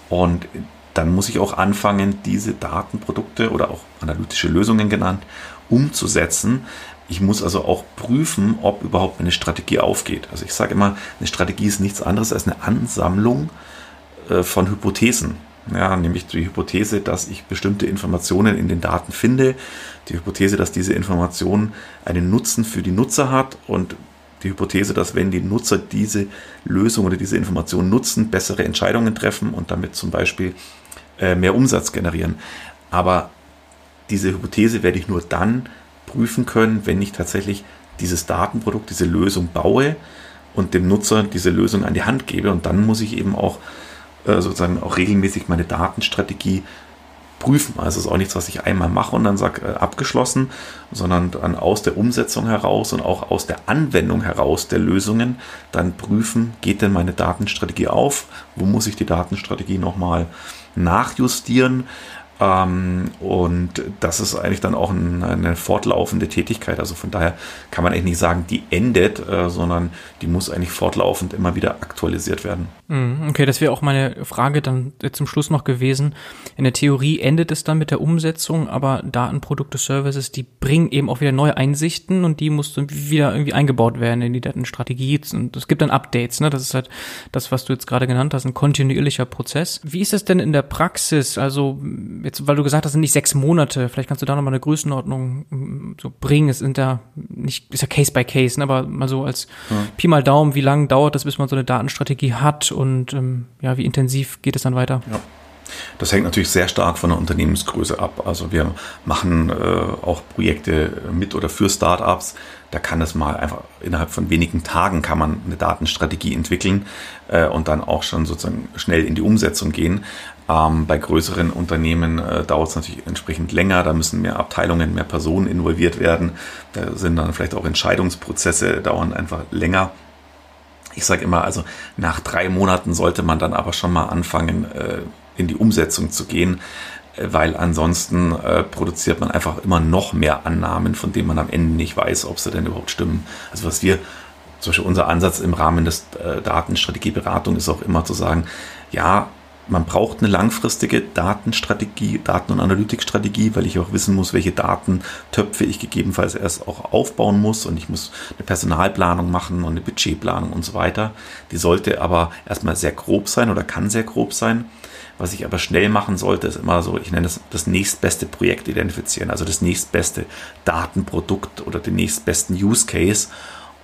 Und dann muss ich auch anfangen, diese Datenprodukte oder auch analytische Lösungen genannt, umzusetzen. Ich muss also auch prüfen, ob überhaupt eine Strategie aufgeht. Also ich sage immer, eine Strategie ist nichts anderes als eine Ansammlung äh, von Hypothesen. Ja, nämlich die Hypothese, dass ich bestimmte Informationen in den Daten finde, die Hypothese, dass diese Information einen Nutzen für die Nutzer hat und die Hypothese, dass wenn die Nutzer diese Lösung oder diese Information nutzen, bessere Entscheidungen treffen und damit zum Beispiel äh, mehr Umsatz generieren. Aber diese Hypothese werde ich nur dann prüfen können, wenn ich tatsächlich dieses Datenprodukt, diese Lösung baue und dem Nutzer diese Lösung an die Hand gebe. Und dann muss ich eben auch äh, sozusagen auch regelmäßig meine Datenstrategie prüfen. Also es ist auch nichts, was ich einmal mache und dann sage, äh, abgeschlossen, sondern dann aus der Umsetzung heraus und auch aus der Anwendung heraus der Lösungen dann prüfen, geht denn meine Datenstrategie auf? Wo muss ich die Datenstrategie nochmal nachjustieren? Ähm, und das ist eigentlich dann auch ein, eine fortlaufende Tätigkeit. Also von daher kann man eigentlich nicht sagen, die endet, äh, sondern die muss eigentlich fortlaufend immer wieder aktualisiert werden. Mhm, okay, das wäre auch meine Frage dann zum Schluss noch gewesen. In der Theorie endet es dann mit der Umsetzung, aber Datenprodukte, Services, die bringen eben auch wieder neue Einsichten und die mussten wieder irgendwie eingebaut werden in die Datenstrategie. Und es gibt dann Updates, ne? Das ist halt das, was du jetzt gerade genannt hast, ein kontinuierlicher Prozess. Wie ist es denn in der Praxis? Also jetzt, weil du gesagt hast, sind nicht sechs Monate, vielleicht kannst du da nochmal eine Größenordnung mm, so bringen. Es sind ja nicht, ist ja Case by Case, ne? aber mal so als ja. Pi mal Daumen, wie lange dauert das, bis man so eine Datenstrategie hat und ähm, ja, wie intensiv geht es dann weiter? Ja. Das hängt natürlich sehr stark von der Unternehmensgröße ab. Also wir machen äh, auch Projekte mit oder für Startups. Da kann es mal einfach innerhalb von wenigen Tagen kann man eine Datenstrategie entwickeln äh, und dann auch schon sozusagen schnell in die Umsetzung gehen. Ähm, bei größeren Unternehmen äh, dauert es natürlich entsprechend länger. Da müssen mehr Abteilungen, mehr Personen involviert werden. Da sind dann vielleicht auch Entscheidungsprozesse dauern einfach länger. Ich sage immer, also nach drei Monaten sollte man dann aber schon mal anfangen, äh, in die Umsetzung zu gehen, äh, weil ansonsten äh, produziert man einfach immer noch mehr Annahmen, von denen man am Ende nicht weiß, ob sie denn überhaupt stimmen. Also was wir, zum Beispiel unser Ansatz im Rahmen des äh, Datenstrategieberatung ist auch immer zu sagen, ja, man braucht eine langfristige Datenstrategie, Daten- und Analytikstrategie, weil ich auch wissen muss, welche Datentöpfe ich gegebenenfalls erst auch aufbauen muss und ich muss eine Personalplanung machen und eine Budgetplanung und so weiter. Die sollte aber erstmal sehr grob sein oder kann sehr grob sein. Was ich aber schnell machen sollte, ist immer so, ich nenne das das nächstbeste Projekt identifizieren, also das nächstbeste Datenprodukt oder den nächstbesten Use Case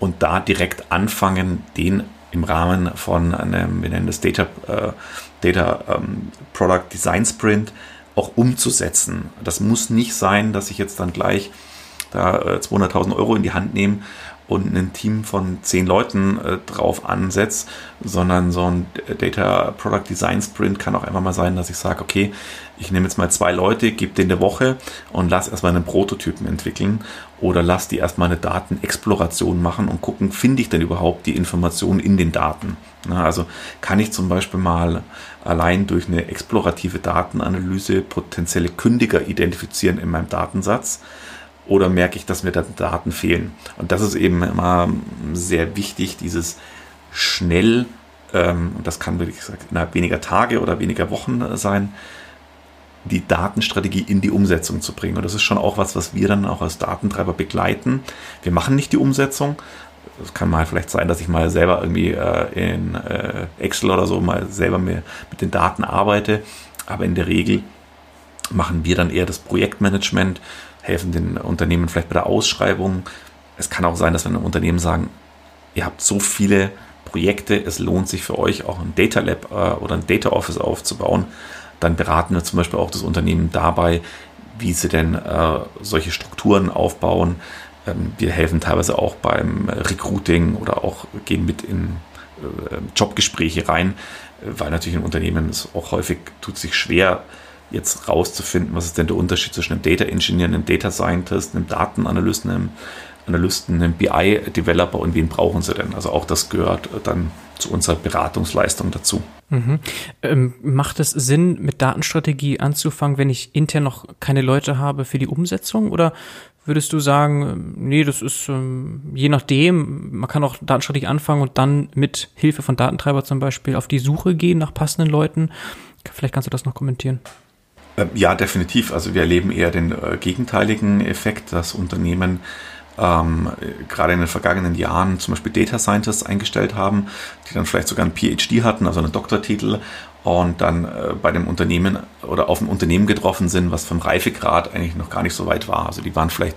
und da direkt anfangen, den im Rahmen von einem, wir nennen das Data, äh, Data ähm, Product Design Sprint auch umzusetzen. Das muss nicht sein, dass ich jetzt dann gleich da äh, 200.000 Euro in die Hand nehme und ein Team von zehn Leuten äh, drauf ansetzt, sondern so ein Data Product Design Sprint kann auch einfach mal sein, dass ich sage, okay, ich nehme jetzt mal zwei Leute, gebe denen eine Woche und lass erstmal einen Prototypen entwickeln oder lass die erstmal eine Datenexploration machen und gucken, finde ich denn überhaupt die Informationen in den Daten. Also kann ich zum Beispiel mal allein durch eine explorative Datenanalyse potenzielle Kündiger identifizieren in meinem Datensatz oder merke ich, dass mir da Daten fehlen. Und das ist eben immer sehr wichtig, dieses schnell, ähm, und das kann, wie gesagt, innerhalb weniger Tage oder weniger Wochen sein, die Datenstrategie in die Umsetzung zu bringen. Und das ist schon auch was, was wir dann auch als Datentreiber begleiten. Wir machen nicht die Umsetzung. Es kann mal vielleicht sein, dass ich mal selber irgendwie äh, in äh, Excel oder so mal selber mit den Daten arbeite. Aber in der Regel machen wir dann eher das Projektmanagement, helfen den Unternehmen vielleicht bei der Ausschreibung. Es kann auch sein, dass wir einem Unternehmen sagen, ihr habt so viele Projekte, es lohnt sich für euch auch ein Data Lab äh, oder ein Data Office aufzubauen. Dann beraten wir zum Beispiel auch das Unternehmen dabei, wie sie denn äh, solche Strukturen aufbauen. Ähm, wir helfen teilweise auch beim Recruiting oder auch gehen mit in äh, Jobgespräche rein, weil natürlich ein Unternehmen es auch häufig tut sich schwer, jetzt rauszufinden, was ist denn der Unterschied zwischen einem Data Engineer, einem Data Scientist, einem Datenanalysten, einem Analysten, einem BI-Developer und wen brauchen sie denn? Also auch das gehört dann zu unserer Beratungsleistung dazu. Mhm. Ähm, macht es Sinn, mit Datenstrategie anzufangen, wenn ich intern noch keine Leute habe für die Umsetzung? Oder würdest du sagen, ähm, nee, das ist ähm, je nachdem, man kann auch Datenstrategie anfangen und dann mit Hilfe von Datentreiber zum Beispiel auf die Suche gehen nach passenden Leuten? Vielleicht kannst du das noch kommentieren. Ähm, ja, definitiv. Also wir erleben eher den äh, gegenteiligen Effekt, dass Unternehmen ähm, gerade in den vergangenen Jahren zum Beispiel Data Scientists eingestellt haben, die dann vielleicht sogar einen PhD hatten, also einen Doktortitel, und dann äh, bei dem Unternehmen oder auf ein Unternehmen getroffen sind, was vom Reifegrad eigentlich noch gar nicht so weit war. Also die waren vielleicht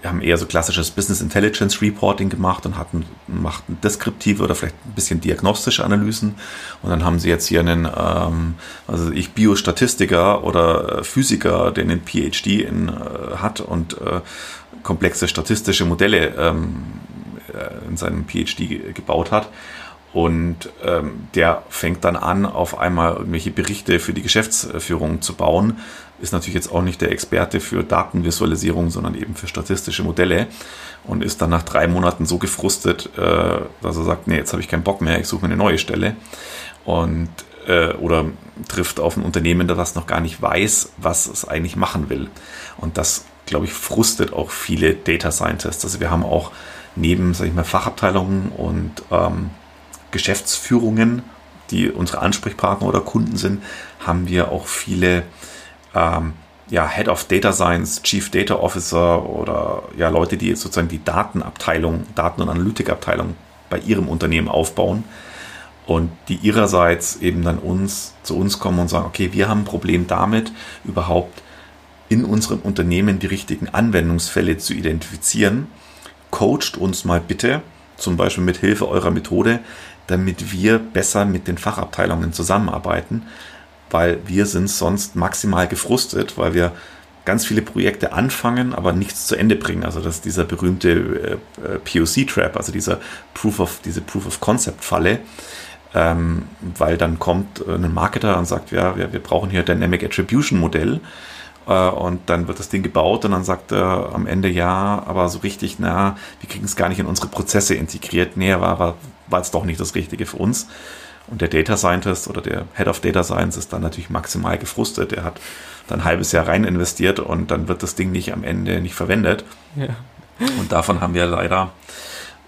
wir haben eher so klassisches Business Intelligence Reporting gemacht und hatten, machten deskriptive oder vielleicht ein bisschen diagnostische Analysen. Und dann haben sie jetzt hier einen, ähm, also ich Biostatistiker oder äh, Physiker, der einen PhD in, äh, hat und äh, komplexe statistische Modelle ähm, äh, in seinem PhD gebaut hat. Und ähm, der fängt dann an, auf einmal irgendwelche Berichte für die Geschäftsführung zu bauen. Ist natürlich jetzt auch nicht der Experte für Datenvisualisierung, sondern eben für statistische Modelle. Und ist dann nach drei Monaten so gefrustet, äh, dass er sagt, nee, jetzt habe ich keinen Bock mehr, ich suche mir eine neue Stelle. Und äh, oder trifft auf ein Unternehmen, das noch gar nicht weiß, was es eigentlich machen will. Und das, glaube ich, frustet auch viele Data Scientists. Also wir haben auch neben, sag ich mal, Fachabteilungen und ähm, Geschäftsführungen, die unsere Ansprechpartner oder Kunden sind, haben wir auch viele ähm, ja, Head of Data Science, Chief Data Officer oder ja, Leute, die sozusagen die Datenabteilung, Daten- und Analytikabteilung bei ihrem Unternehmen aufbauen und die ihrerseits eben dann uns zu uns kommen und sagen, okay, wir haben ein Problem damit, überhaupt in unserem Unternehmen die richtigen Anwendungsfälle zu identifizieren. Coacht uns mal bitte, zum Beispiel mit Hilfe eurer Methode, damit wir besser mit den Fachabteilungen zusammenarbeiten, weil wir sind sonst maximal gefrustet, weil wir ganz viele Projekte anfangen, aber nichts zu Ende bringen. Also das ist dieser berühmte äh, POC-Trap, also dieser Proof of, diese Proof of Concept-Falle, ähm, weil dann kommt äh, ein Marketer und sagt, ja, wir, wir brauchen hier Dynamic Attribution Modell äh, und dann wird das Ding gebaut und dann sagt er am Ende ja, aber so richtig, na, wir kriegen es gar nicht in unsere Prozesse integriert. Nee, war, war, war jetzt doch nicht das Richtige für uns. Und der Data Scientist oder der Head of Data Science ist dann natürlich maximal gefrustet. Er hat dann ein halbes Jahr rein investiert und dann wird das Ding nicht am Ende nicht verwendet. Ja. Und davon haben wir leider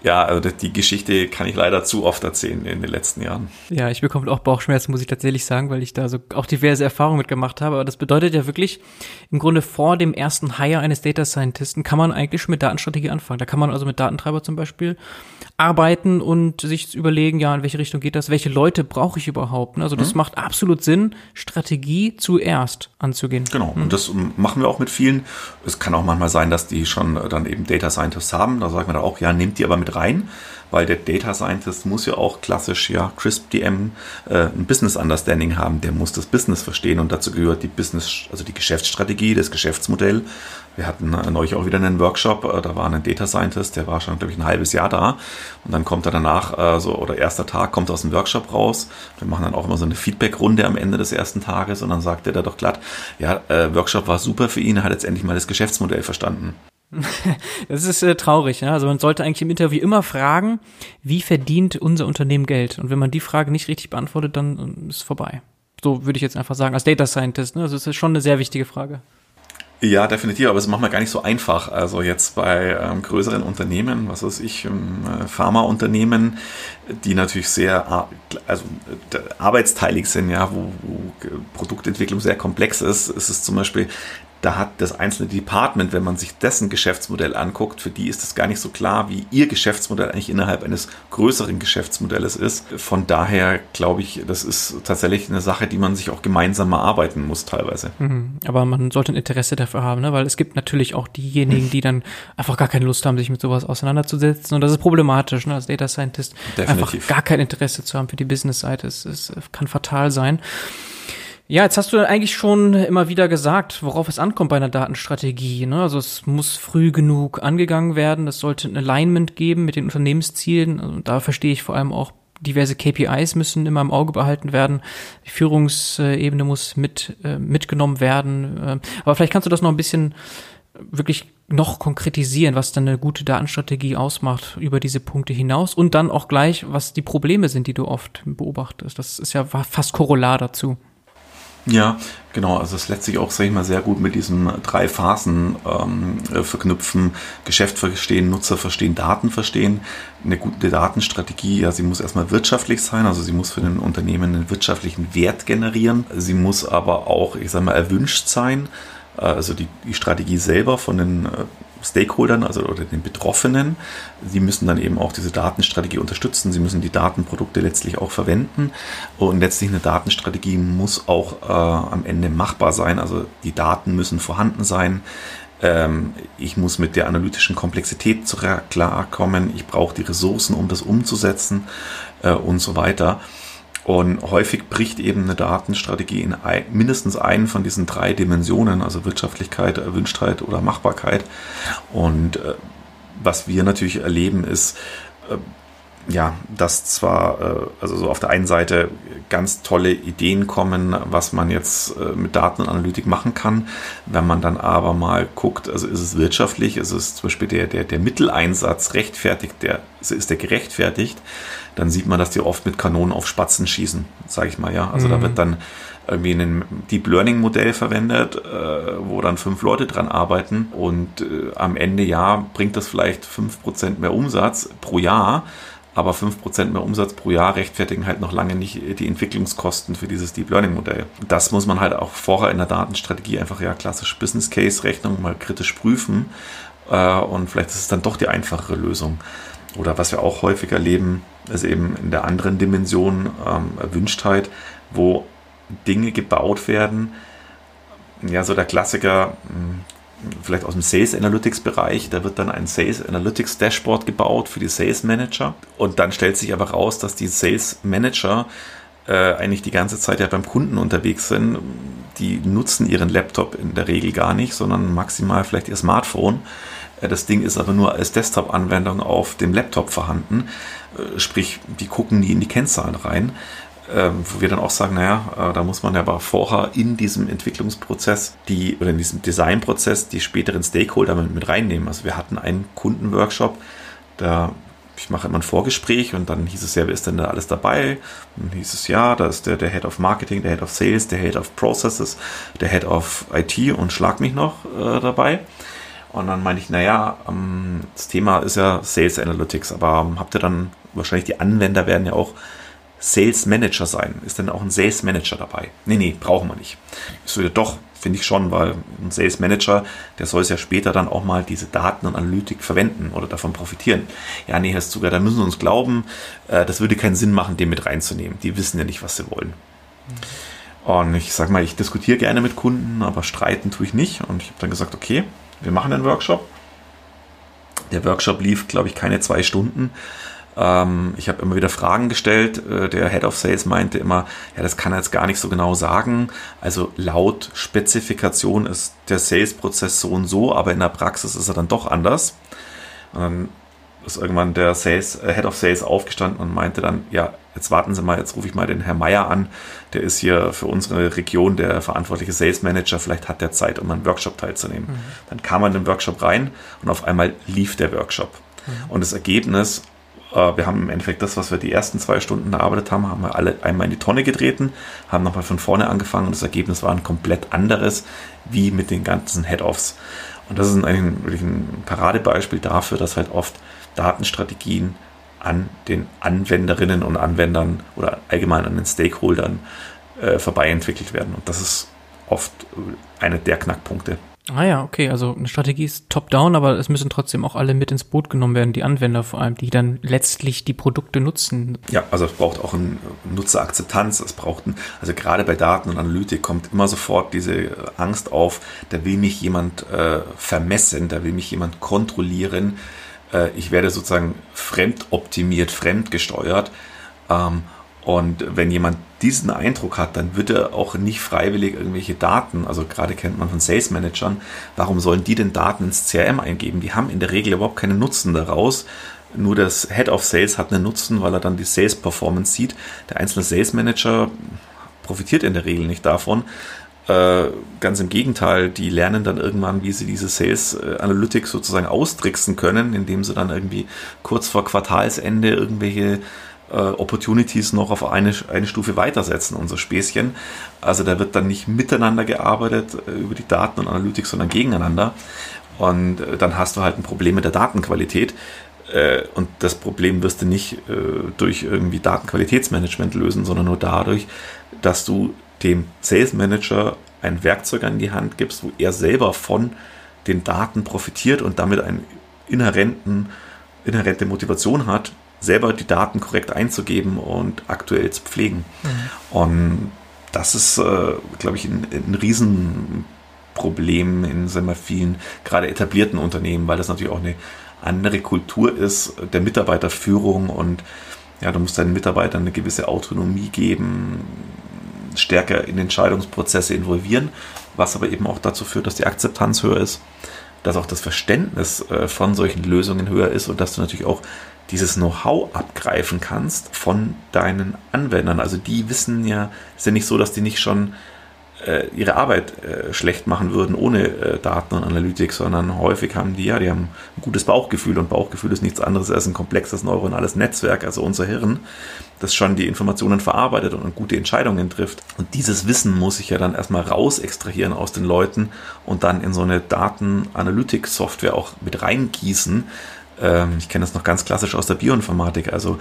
ja, also die Geschichte kann ich leider zu oft erzählen in den letzten Jahren. Ja, ich bekomme auch Bauchschmerzen, muss ich tatsächlich sagen, weil ich da so auch diverse Erfahrungen mitgemacht habe. Aber das bedeutet ja wirklich, im Grunde vor dem ersten Hire eines Data Scientisten kann man eigentlich schon mit Datenstrategie anfangen. Da kann man also mit Datentreiber zum Beispiel arbeiten und sich überlegen, ja, in welche Richtung geht das, welche Leute brauche ich überhaupt. Ne? Also das mhm. macht absolut Sinn, Strategie zuerst anzugehen. Genau, mhm. und das machen wir auch mit vielen. Es kann auch manchmal sein, dass die schon dann eben Data Scientists haben. Da sagen wir dann auch, ja, nehmt die aber mit rein weil der Data Scientist muss ja auch klassisch, ja, Crisp DM äh, ein Business Understanding haben, der muss das Business verstehen und dazu gehört die Business, also die Geschäftsstrategie, das Geschäftsmodell. Wir hatten äh, neulich auch wieder einen Workshop, äh, da war ein Data Scientist, der war schon, glaube ich, ein halbes Jahr da und dann kommt er danach, äh, so, oder erster Tag kommt aus dem Workshop raus. Wir machen dann auch immer so eine Feedback-Runde am Ende des ersten Tages und dann sagt er da doch glatt, ja, Workshop war super für ihn, er hat jetzt endlich mal das Geschäftsmodell verstanden. Das ist äh, traurig. Ne? Also man sollte eigentlich im Interview immer fragen, wie verdient unser Unternehmen Geld? Und wenn man die Frage nicht richtig beantwortet, dann äh, ist es vorbei. So würde ich jetzt einfach sagen, als Data Scientist. Ne? Also das ist schon eine sehr wichtige Frage. Ja, definitiv, aber es macht man gar nicht so einfach. Also jetzt bei ähm, größeren Unternehmen, was weiß ich, ähm, äh, Pharmaunternehmen, die natürlich sehr also äh, arbeitsteilig sind, ja, wo, wo Produktentwicklung sehr komplex ist, ist es zum Beispiel da hat das einzelne Department, wenn man sich dessen Geschäftsmodell anguckt, für die ist es gar nicht so klar, wie ihr Geschäftsmodell eigentlich innerhalb eines größeren Geschäftsmodells ist. Von daher glaube ich, das ist tatsächlich eine Sache, die man sich auch gemeinsam erarbeiten muss teilweise. Mhm. Aber man sollte ein Interesse dafür haben, ne? weil es gibt natürlich auch diejenigen, die dann einfach gar keine Lust haben, sich mit sowas auseinanderzusetzen. Und das ist problematisch, ne? als Data Scientist Definitiv. einfach gar kein Interesse zu haben für die Business-Seite. Es, es kann fatal sein. Ja, jetzt hast du eigentlich schon immer wieder gesagt, worauf es ankommt bei einer Datenstrategie. Ne? Also es muss früh genug angegangen werden. Es sollte ein Alignment geben mit den Unternehmenszielen. Also da verstehe ich vor allem auch diverse KPIs müssen immer im Auge behalten werden. Die Führungsebene muss mit äh, mitgenommen werden. Äh, aber vielleicht kannst du das noch ein bisschen wirklich noch konkretisieren, was dann eine gute Datenstrategie ausmacht über diese Punkte hinaus und dann auch gleich, was die Probleme sind, die du oft beobachtest. Das ist ja fast Korollar dazu. Ja, genau. Also es lässt sich auch, sag ich mal, sehr gut mit diesen drei Phasen ähm, äh, verknüpfen. Geschäft verstehen, Nutzer verstehen, Daten verstehen. Eine gute Datenstrategie, ja, sie muss erstmal wirtschaftlich sein, also sie muss für den Unternehmen einen wirtschaftlichen Wert generieren. Sie muss aber auch, ich sag mal, erwünscht sein. Äh, also die, die Strategie selber von den äh, Stakeholdern, also oder den Betroffenen. Sie müssen dann eben auch diese Datenstrategie unterstützen. Sie müssen die Datenprodukte letztlich auch verwenden. Und letztlich eine Datenstrategie muss auch äh, am Ende machbar sein. Also die Daten müssen vorhanden sein. Ähm, ich muss mit der analytischen Komplexität klarkommen. Ich brauche die Ressourcen, um das umzusetzen äh, und so weiter. Und häufig bricht eben eine Datenstrategie in ein, mindestens einen von diesen drei Dimensionen, also Wirtschaftlichkeit, Erwünschtheit oder Machbarkeit. Und äh, was wir natürlich erleben, ist, äh, ja, dass zwar, äh, also so auf der einen Seite ganz tolle Ideen kommen, was man jetzt äh, mit Datenanalytik machen kann. Wenn man dann aber mal guckt, also ist es wirtschaftlich, ist es zum Beispiel der, der, der Mitteleinsatz rechtfertigt, der, ist der gerechtfertigt, dann sieht man, dass die oft mit Kanonen auf Spatzen schießen, sage ich mal, ja. Also mhm. da wird dann irgendwie ein Deep Learning Modell verwendet, äh, wo dann fünf Leute dran arbeiten und äh, am Ende ja bringt das vielleicht fünf Prozent mehr Umsatz pro Jahr aber 5% mehr Umsatz pro Jahr rechtfertigen halt noch lange nicht die Entwicklungskosten für dieses Deep Learning Modell. Das muss man halt auch vorher in der Datenstrategie einfach ja klassisch Business Case Rechnung mal kritisch prüfen äh, und vielleicht ist es dann doch die einfachere Lösung. Oder was wir auch häufig erleben, ist eben in der anderen Dimension ähm, Erwünschtheit, wo Dinge gebaut werden. Ja, so der Klassiker, hm, vielleicht aus dem Sales Analytics Bereich. Da wird dann ein Sales Analytics Dashboard gebaut für die Sales Manager. Und dann stellt sich aber raus, dass die Sales Manager äh, eigentlich die ganze Zeit ja beim Kunden unterwegs sind. Die nutzen ihren Laptop in der Regel gar nicht, sondern maximal vielleicht ihr Smartphone. Äh, das Ding ist aber nur als Desktop-Anwendung auf dem Laptop vorhanden. Äh, sprich, die gucken nie in die Kennzahlen rein ähm, wo wir dann auch sagen, naja, äh, da muss man ja aber vorher in diesem Entwicklungsprozess die oder in diesem Designprozess die späteren Stakeholder mit, mit reinnehmen. Also wir hatten einen Kundenworkshop, da ich mache immer ein Vorgespräch und dann hieß es ja, wer ist denn da alles dabei? Und dann hieß es ja, da ist der, der Head of Marketing, der Head of Sales, der Head of Processes, der Head of IT und schlag mich noch äh, dabei. Und dann meine ich, naja, ähm, das Thema ist ja Sales Analytics, aber ähm, habt ihr dann, wahrscheinlich die Anwender werden ja auch Sales Manager sein. Ist denn auch ein Sales Manager dabei? Nee, nee, brauchen wir nicht. Ich so, ja doch, finde ich schon, weil ein Sales Manager, der soll es ja später dann auch mal diese Daten und Analytik verwenden oder davon profitieren. Ja, nee, Herr Zuger, da müssen Sie uns glauben, äh, das würde keinen Sinn machen, den mit reinzunehmen. Die wissen ja nicht, was sie wollen. Und ich sag mal, ich diskutiere gerne mit Kunden, aber streiten tue ich nicht. Und ich habe dann gesagt, okay, wir machen einen Workshop. Der Workshop lief, glaube ich, keine zwei Stunden. Ähm, ich habe immer wieder Fragen gestellt. Äh, der Head of Sales meinte immer, ja, das kann er jetzt gar nicht so genau sagen. Also laut Spezifikation ist der Sales-Prozess so und so, aber in der Praxis ist er dann doch anders. Und dann ist irgendwann der Sales, äh, Head of Sales aufgestanden und meinte dann, ja, jetzt warten Sie mal, jetzt rufe ich mal den Herr Meier an, der ist hier für unsere Region der verantwortliche Sales Manager, vielleicht hat der Zeit, um an Workshop teilzunehmen. Mhm. Dann kam er in den Workshop rein und auf einmal lief der Workshop. Mhm. Und das Ergebnis wir haben im Endeffekt das, was wir die ersten zwei Stunden erarbeitet haben, haben wir alle einmal in die Tonne getreten, haben nochmal von vorne angefangen und das Ergebnis war ein komplett anderes, wie mit den ganzen Head-Offs. Und das ist wirklich ein Paradebeispiel dafür, dass halt oft Datenstrategien an den Anwenderinnen und Anwendern oder allgemein an den Stakeholdern äh, vorbei entwickelt werden. Und das ist oft einer der Knackpunkte. Ah ja, okay, also eine Strategie ist top-down, aber es müssen trotzdem auch alle mit ins Boot genommen werden, die Anwender vor allem, die dann letztlich die Produkte nutzen. Ja, also es braucht auch eine Nutzerakzeptanz, es braucht, ein, also gerade bei Daten und Analytik kommt immer sofort diese Angst auf, da will mich jemand äh, vermessen, da will mich jemand kontrollieren, äh, ich werde sozusagen fremdoptimiert, fremdgesteuert ähm, und wenn jemand diesen Eindruck hat, dann wird er auch nicht freiwillig irgendwelche Daten, also gerade kennt man von Sales Managern, warum sollen die denn Daten ins CRM eingeben? Die haben in der Regel überhaupt keinen Nutzen daraus. Nur das Head of Sales hat einen Nutzen, weil er dann die Sales Performance sieht. Der einzelne Sales Manager profitiert in der Regel nicht davon. Äh, ganz im Gegenteil, die lernen dann irgendwann, wie sie diese Sales äh, Analytics sozusagen austricksen können, indem sie dann irgendwie kurz vor Quartalsende irgendwelche äh, Opportunities noch auf eine, eine Stufe weitersetzen, unser Späßchen. Also da wird dann nicht miteinander gearbeitet äh, über die Daten und Analytik, sondern gegeneinander. Und äh, dann hast du halt ein Problem mit der Datenqualität. Äh, und das Problem wirst du nicht äh, durch irgendwie Datenqualitätsmanagement lösen, sondern nur dadurch, dass du dem Sales Manager ein Werkzeug an die Hand gibst, wo er selber von den Daten profitiert und damit einen inhärenten, inhärente Motivation hat, selber die Daten korrekt einzugeben und aktuell zu pflegen. Mhm. Und das ist, äh, glaube ich, ein, ein Riesenproblem in sagen wir, vielen gerade etablierten Unternehmen, weil das natürlich auch eine andere Kultur ist der Mitarbeiterführung und ja, du musst deinen Mitarbeitern eine gewisse Autonomie geben, stärker in Entscheidungsprozesse involvieren, was aber eben auch dazu führt, dass die Akzeptanz höher ist dass auch das Verständnis äh, von solchen Lösungen höher ist und dass du natürlich auch dieses Know-how abgreifen kannst von deinen Anwendern. Also die wissen ja, ist ja nicht so, dass die nicht schon äh, ihre Arbeit äh, schlecht machen würden ohne äh, Daten und Analytik, sondern häufig haben die ja, die haben ein gutes Bauchgefühl und Bauchgefühl ist nichts anderes als ein komplexes neuronales Netzwerk, also unser Hirn, das schon die Informationen verarbeitet und gute Entscheidungen trifft. Und dieses Wissen muss ich ja dann erstmal raus extrahieren aus den Leuten und dann in so eine Datenanalytik-Software auch mit reingießen. Ähm, ich kenne das noch ganz klassisch aus der Bioinformatik, also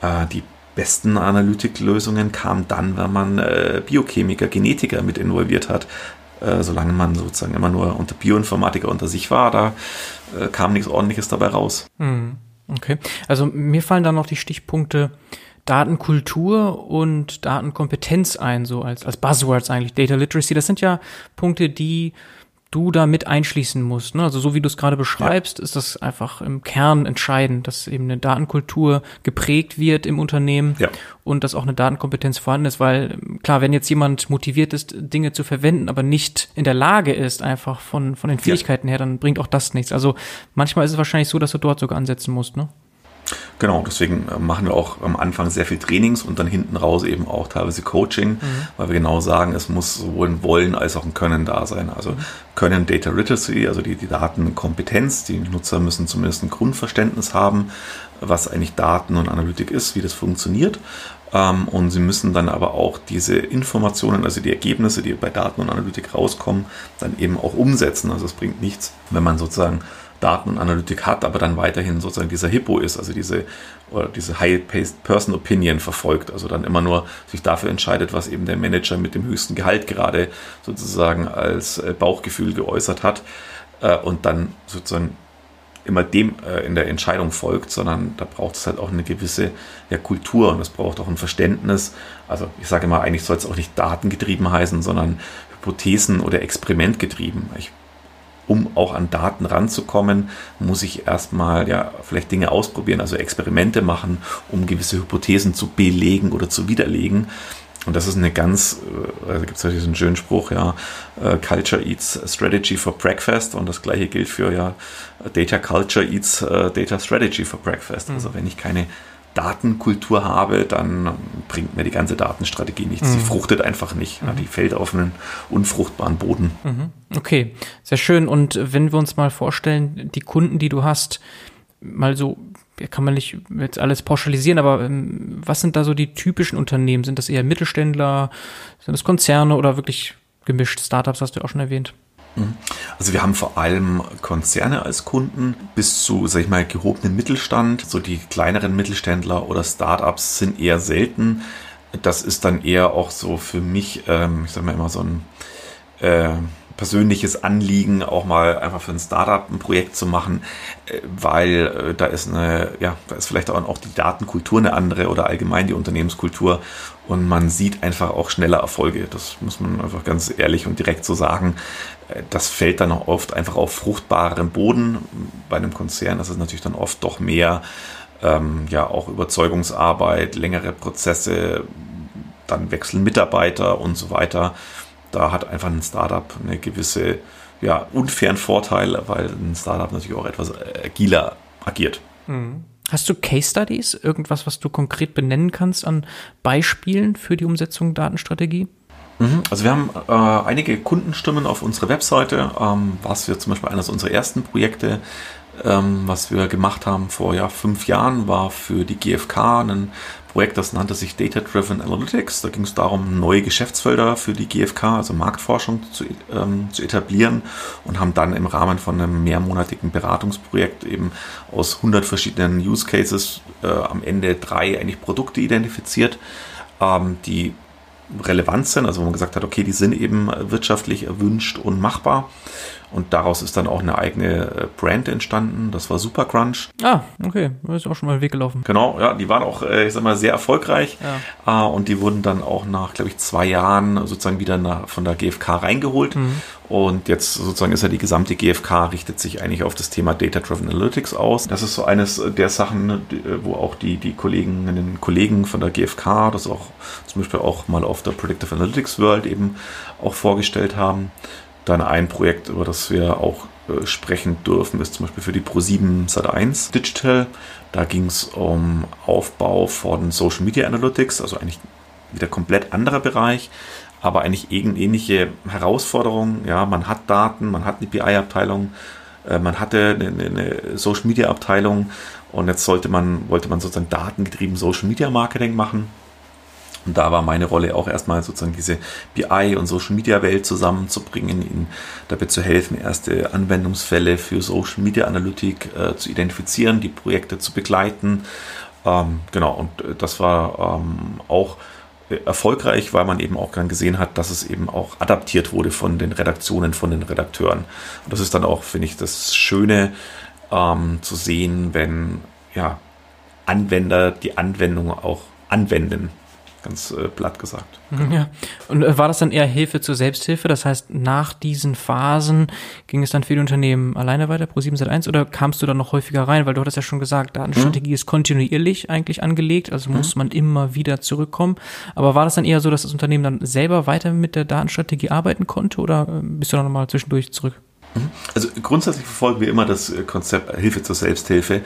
äh, die besten Analytiklösungen kamen dann, wenn man äh, Biochemiker, Genetiker mit involviert hat. Äh, solange man sozusagen immer nur unter Bioinformatiker unter sich war, da äh, kam nichts ordentliches dabei raus. Hm, okay. Also mir fallen dann noch die Stichpunkte Datenkultur und Datenkompetenz ein, so als, als Buzzwords eigentlich. Data Literacy, das sind ja Punkte, die du da mit einschließen musst. Ne? Also so wie du es gerade beschreibst, ja. ist das einfach im Kern entscheidend, dass eben eine Datenkultur geprägt wird im Unternehmen ja. und dass auch eine Datenkompetenz vorhanden ist, weil klar, wenn jetzt jemand motiviert ist, Dinge zu verwenden, aber nicht in der Lage ist, einfach von, von den Fähigkeiten ja. her, dann bringt auch das nichts. Also manchmal ist es wahrscheinlich so, dass du dort sogar ansetzen musst, ne? Genau, deswegen äh, machen wir auch am Anfang sehr viel Trainings und dann hinten raus eben auch teilweise Coaching, mhm. weil wir genau sagen, es muss sowohl ein Wollen als auch ein Können da sein. Also mhm. Können Data Literacy, also die, die Datenkompetenz, die Nutzer müssen zumindest ein Grundverständnis haben, was eigentlich Daten und Analytik ist, wie das funktioniert. Ähm, und sie müssen dann aber auch diese Informationen, also die Ergebnisse, die bei Daten und Analytik rauskommen, dann eben auch umsetzen. Also es bringt nichts, wenn man sozusagen Daten und Analytik hat, aber dann weiterhin sozusagen dieser Hippo ist, also diese, oder diese High-Paced Person Opinion verfolgt, also dann immer nur sich dafür entscheidet, was eben der Manager mit dem höchsten Gehalt gerade sozusagen als äh, Bauchgefühl geäußert hat äh, und dann sozusagen immer dem äh, in der Entscheidung folgt, sondern da braucht es halt auch eine gewisse ja, Kultur und es braucht auch ein Verständnis. Also ich sage mal, eigentlich soll es auch nicht datengetrieben heißen, sondern Hypothesen oder experimentgetrieben. Ich um auch an Daten ranzukommen, muss ich erstmal ja vielleicht Dinge ausprobieren, also Experimente machen, um gewisse Hypothesen zu belegen oder zu widerlegen. Und das ist eine ganz, äh, da gibt es ja diesen schönen Spruch, ja, äh, Culture eats Strategy for Breakfast und das gleiche gilt für ja, Data Culture eats uh, Data Strategy for Breakfast. Mhm. Also wenn ich keine Datenkultur habe, dann bringt mir die ganze Datenstrategie nichts. Mhm. Sie fruchtet einfach nicht. Mhm. Ja, die fällt auf einen unfruchtbaren Boden. Mhm. Okay, sehr schön. Und wenn wir uns mal vorstellen, die Kunden, die du hast, mal so, kann man nicht jetzt alles pauschalisieren, aber ähm, was sind da so die typischen Unternehmen? Sind das eher Mittelständler, sind das Konzerne oder wirklich gemischt? Startups hast du auch schon erwähnt. Also wir haben vor allem Konzerne als Kunden bis zu, sag ich mal, gehobenen Mittelstand. So die kleineren Mittelständler oder Startups sind eher selten. Das ist dann eher auch so für mich, ähm, ich sag mal immer so ein äh, persönliches Anliegen, auch mal einfach für ein Startup ein Projekt zu machen, äh, weil äh, da ist eine, ja, da ist vielleicht auch die Datenkultur eine andere oder allgemein die Unternehmenskultur und man sieht einfach auch schneller Erfolge. Das muss man einfach ganz ehrlich und direkt so sagen. Äh, das fällt dann auch oft einfach auf fruchtbarem Boden. Bei einem Konzern ist es natürlich dann oft doch mehr, ähm, ja, auch Überzeugungsarbeit, längere Prozesse, dann wechseln Mitarbeiter und so weiter. Da hat einfach ein Startup eine gewisse, ja, unfairen Vorteil, weil ein Startup natürlich auch etwas agiler agiert. Mhm. Hast du Case Studies? Irgendwas, was du konkret benennen kannst an Beispielen für die Umsetzung Datenstrategie? Mhm. Also wir haben äh, einige Kundenstimmen auf unserer Webseite, ähm, was wir zum Beispiel eines unserer ersten Projekte, ähm, was wir gemacht haben vor ja, fünf Jahren, war für die GfK ein Projekt, das nannte sich Data Driven Analytics. Da ging es darum, neue Geschäftsfelder für die GfK, also Marktforschung, zu, ähm, zu etablieren und haben dann im Rahmen von einem mehrmonatigen Beratungsprojekt eben aus 100 verschiedenen Use Cases äh, am Ende drei eigentlich Produkte identifiziert, ähm, die relevant sind, also wo man gesagt hat, okay, die sind eben wirtschaftlich erwünscht und machbar. Und daraus ist dann auch eine eigene äh, Brand entstanden. Das war Super Crunch. Ah, okay. Da ist auch schon mal den Weg gelaufen. Genau, ja, die waren auch, äh, ich sag mal, sehr erfolgreich. Ja. Äh, und die wurden dann auch nach, glaube ich, zwei Jahren sozusagen wieder nach, von der GfK reingeholt. Mhm. Und jetzt sozusagen ist ja die gesamte GfK richtet sich eigentlich auf das Thema Data Driven Analytics aus. Das ist so eines der Sachen, wo auch die, die Kolleginnen und Kollegen von der GfK das auch zum Beispiel auch mal auf der Predictive Analytics World eben auch vorgestellt haben Dann ein Projekt, über das wir auch äh, sprechen dürfen, ist zum Beispiel für die Pro7 Sat1 Digital. Da ging es um Aufbau von Social Media Analytics, also eigentlich wieder komplett anderer Bereich, aber eigentlich ähnliche Herausforderungen. Ja, man hat Daten, man hat eine BI-Abteilung, äh, man hatte eine, eine Social Media Abteilung und jetzt sollte man, wollte man sozusagen datengetrieben Social Media Marketing machen. Und da war meine Rolle auch erstmal sozusagen diese BI und Social Media Welt zusammenzubringen, ihnen dabei zu helfen, erste Anwendungsfälle für Social Media Analytik äh, zu identifizieren, die Projekte zu begleiten. Ähm, genau, und äh, das war ähm, auch erfolgreich, weil man eben auch dann gesehen hat, dass es eben auch adaptiert wurde von den Redaktionen, von den Redakteuren. Und das ist dann auch, finde ich, das Schöne ähm, zu sehen, wenn ja, Anwender die Anwendung auch anwenden ganz äh, platt gesagt. Mhm, ja. Und äh, war das dann eher Hilfe zur Selbsthilfe? Das heißt, nach diesen Phasen ging es dann für die Unternehmen alleine weiter, pro 7 Sat 1, oder kamst du dann noch häufiger rein? Weil du hattest ja schon gesagt, Datenstrategie mhm. ist kontinuierlich eigentlich angelegt, also muss mhm. man immer wieder zurückkommen. Aber war das dann eher so, dass das Unternehmen dann selber weiter mit der Datenstrategie arbeiten konnte oder äh, bist du dann nochmal zwischendurch zurück? Mhm. Also grundsätzlich verfolgen wir immer das äh, Konzept Hilfe zur Selbsthilfe,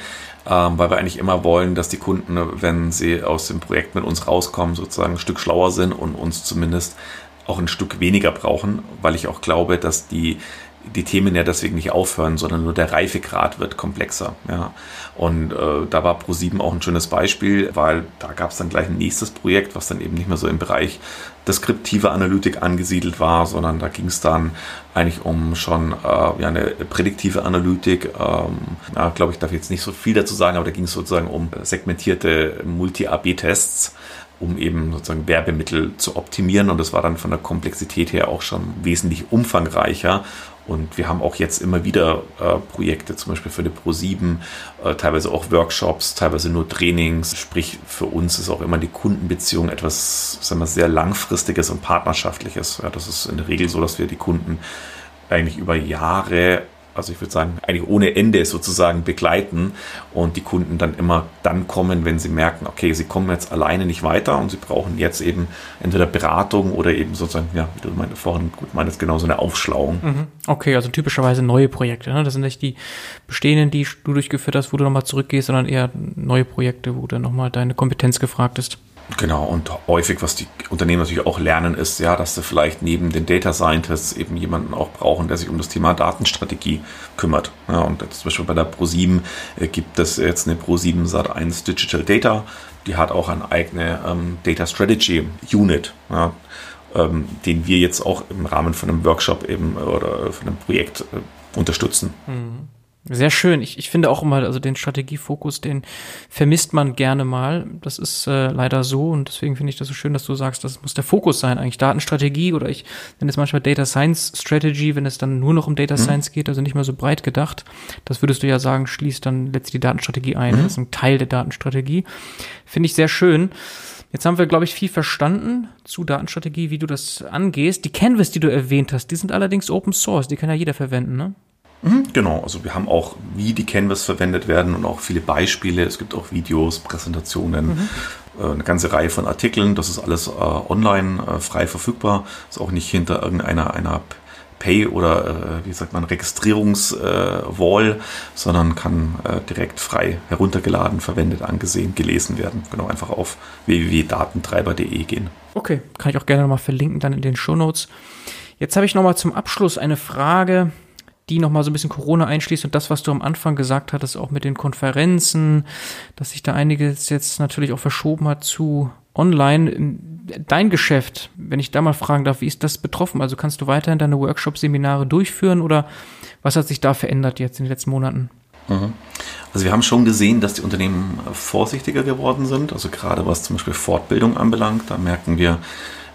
ähm, weil wir eigentlich immer wollen, dass die Kunden, wenn sie aus dem Projekt mit uns rauskommen, sozusagen ein Stück schlauer sind und uns zumindest auch ein Stück weniger brauchen, weil ich auch glaube, dass die die Themen ja deswegen nicht aufhören, sondern nur der Reifegrad wird komplexer. Ja. Und äh, da war Pro7 auch ein schönes Beispiel, weil da gab es dann gleich ein nächstes Projekt, was dann eben nicht mehr so im Bereich deskriptive Analytik angesiedelt war, sondern da ging es dann eigentlich um schon äh, ja, eine prädiktive Analytik. Ähm, ja, glaube ich, darf jetzt nicht so viel dazu sagen, aber da ging es sozusagen um segmentierte Multi-AB-Tests um eben sozusagen Werbemittel zu optimieren. Und das war dann von der Komplexität her auch schon wesentlich umfangreicher und wir haben auch jetzt immer wieder äh, Projekte, zum Beispiel für die Pro7, äh, teilweise auch Workshops, teilweise nur Trainings. Sprich, für uns ist auch immer die Kundenbeziehung etwas sagen wir, sehr langfristiges und partnerschaftliches. Ja, das ist in der Regel so, dass wir die Kunden eigentlich über Jahre also ich würde sagen, eigentlich ohne Ende sozusagen begleiten und die Kunden dann immer dann kommen, wenn sie merken, okay, sie kommen jetzt alleine nicht weiter und sie brauchen jetzt eben entweder Beratung oder eben sozusagen, ja, wie du meinte, vorhin gut meinst, genau so eine Aufschlauung. Mhm. Okay, also typischerweise neue Projekte, ne? Das sind nicht die bestehenden, die du durchgeführt hast, wo du nochmal zurückgehst, sondern eher neue Projekte, wo dann nochmal deine Kompetenz gefragt ist. Genau, und häufig, was die Unternehmen natürlich auch lernen, ist ja, dass sie vielleicht neben den Data Scientists eben jemanden auch brauchen, der sich um das Thema Datenstrategie kümmert. Ja, und zum Beispiel bei der Pro7 äh, gibt es jetzt eine Pro7 Sat1 Digital Data, die hat auch eine eigene ähm, Data Strategy Unit, ja, ähm, den wir jetzt auch im Rahmen von einem Workshop eben oder von einem Projekt äh, unterstützen. Mhm. Sehr schön. Ich, ich finde auch immer, also den Strategiefokus, den vermisst man gerne mal. Das ist äh, leider so und deswegen finde ich das so schön, dass du sagst, das muss der Fokus sein, eigentlich Datenstrategie oder ich nenne es manchmal Data Science Strategy, wenn es dann nur noch um Data mhm. Science geht, also nicht mehr so breit gedacht. Das würdest du ja sagen, schließt dann letztlich die Datenstrategie ein. Mhm. Das ist ein Teil der Datenstrategie. Finde ich sehr schön. Jetzt haben wir, glaube ich, viel verstanden zu Datenstrategie, wie du das angehst. Die Canvas, die du erwähnt hast, die sind allerdings Open Source, die kann ja jeder verwenden, ne? Mhm, genau, also wir haben auch, wie die Canvas verwendet werden und auch viele Beispiele. Es gibt auch Videos, Präsentationen, mhm. äh, eine ganze Reihe von Artikeln. Das ist alles äh, online äh, frei verfügbar. Ist auch nicht hinter irgendeiner einer Pay- oder äh, wie sagt man Registrierungswall, äh, sondern kann äh, direkt frei heruntergeladen, verwendet, angesehen, gelesen werden. Genau, einfach auf www.datentreiber.de gehen. Okay, kann ich auch gerne nochmal verlinken dann in den Show Notes. Jetzt habe ich nochmal zum Abschluss eine Frage, die nochmal so ein bisschen Corona einschließt und das, was du am Anfang gesagt hattest, auch mit den Konferenzen, dass sich da einiges jetzt natürlich auch verschoben hat zu online. Dein Geschäft, wenn ich da mal fragen darf, wie ist das betroffen? Also kannst du weiterhin deine Workshop-Seminare durchführen oder was hat sich da verändert jetzt in den letzten Monaten? Mhm. Also wir haben schon gesehen, dass die Unternehmen vorsichtiger geworden sind. Also gerade was zum Beispiel Fortbildung anbelangt, da merken wir,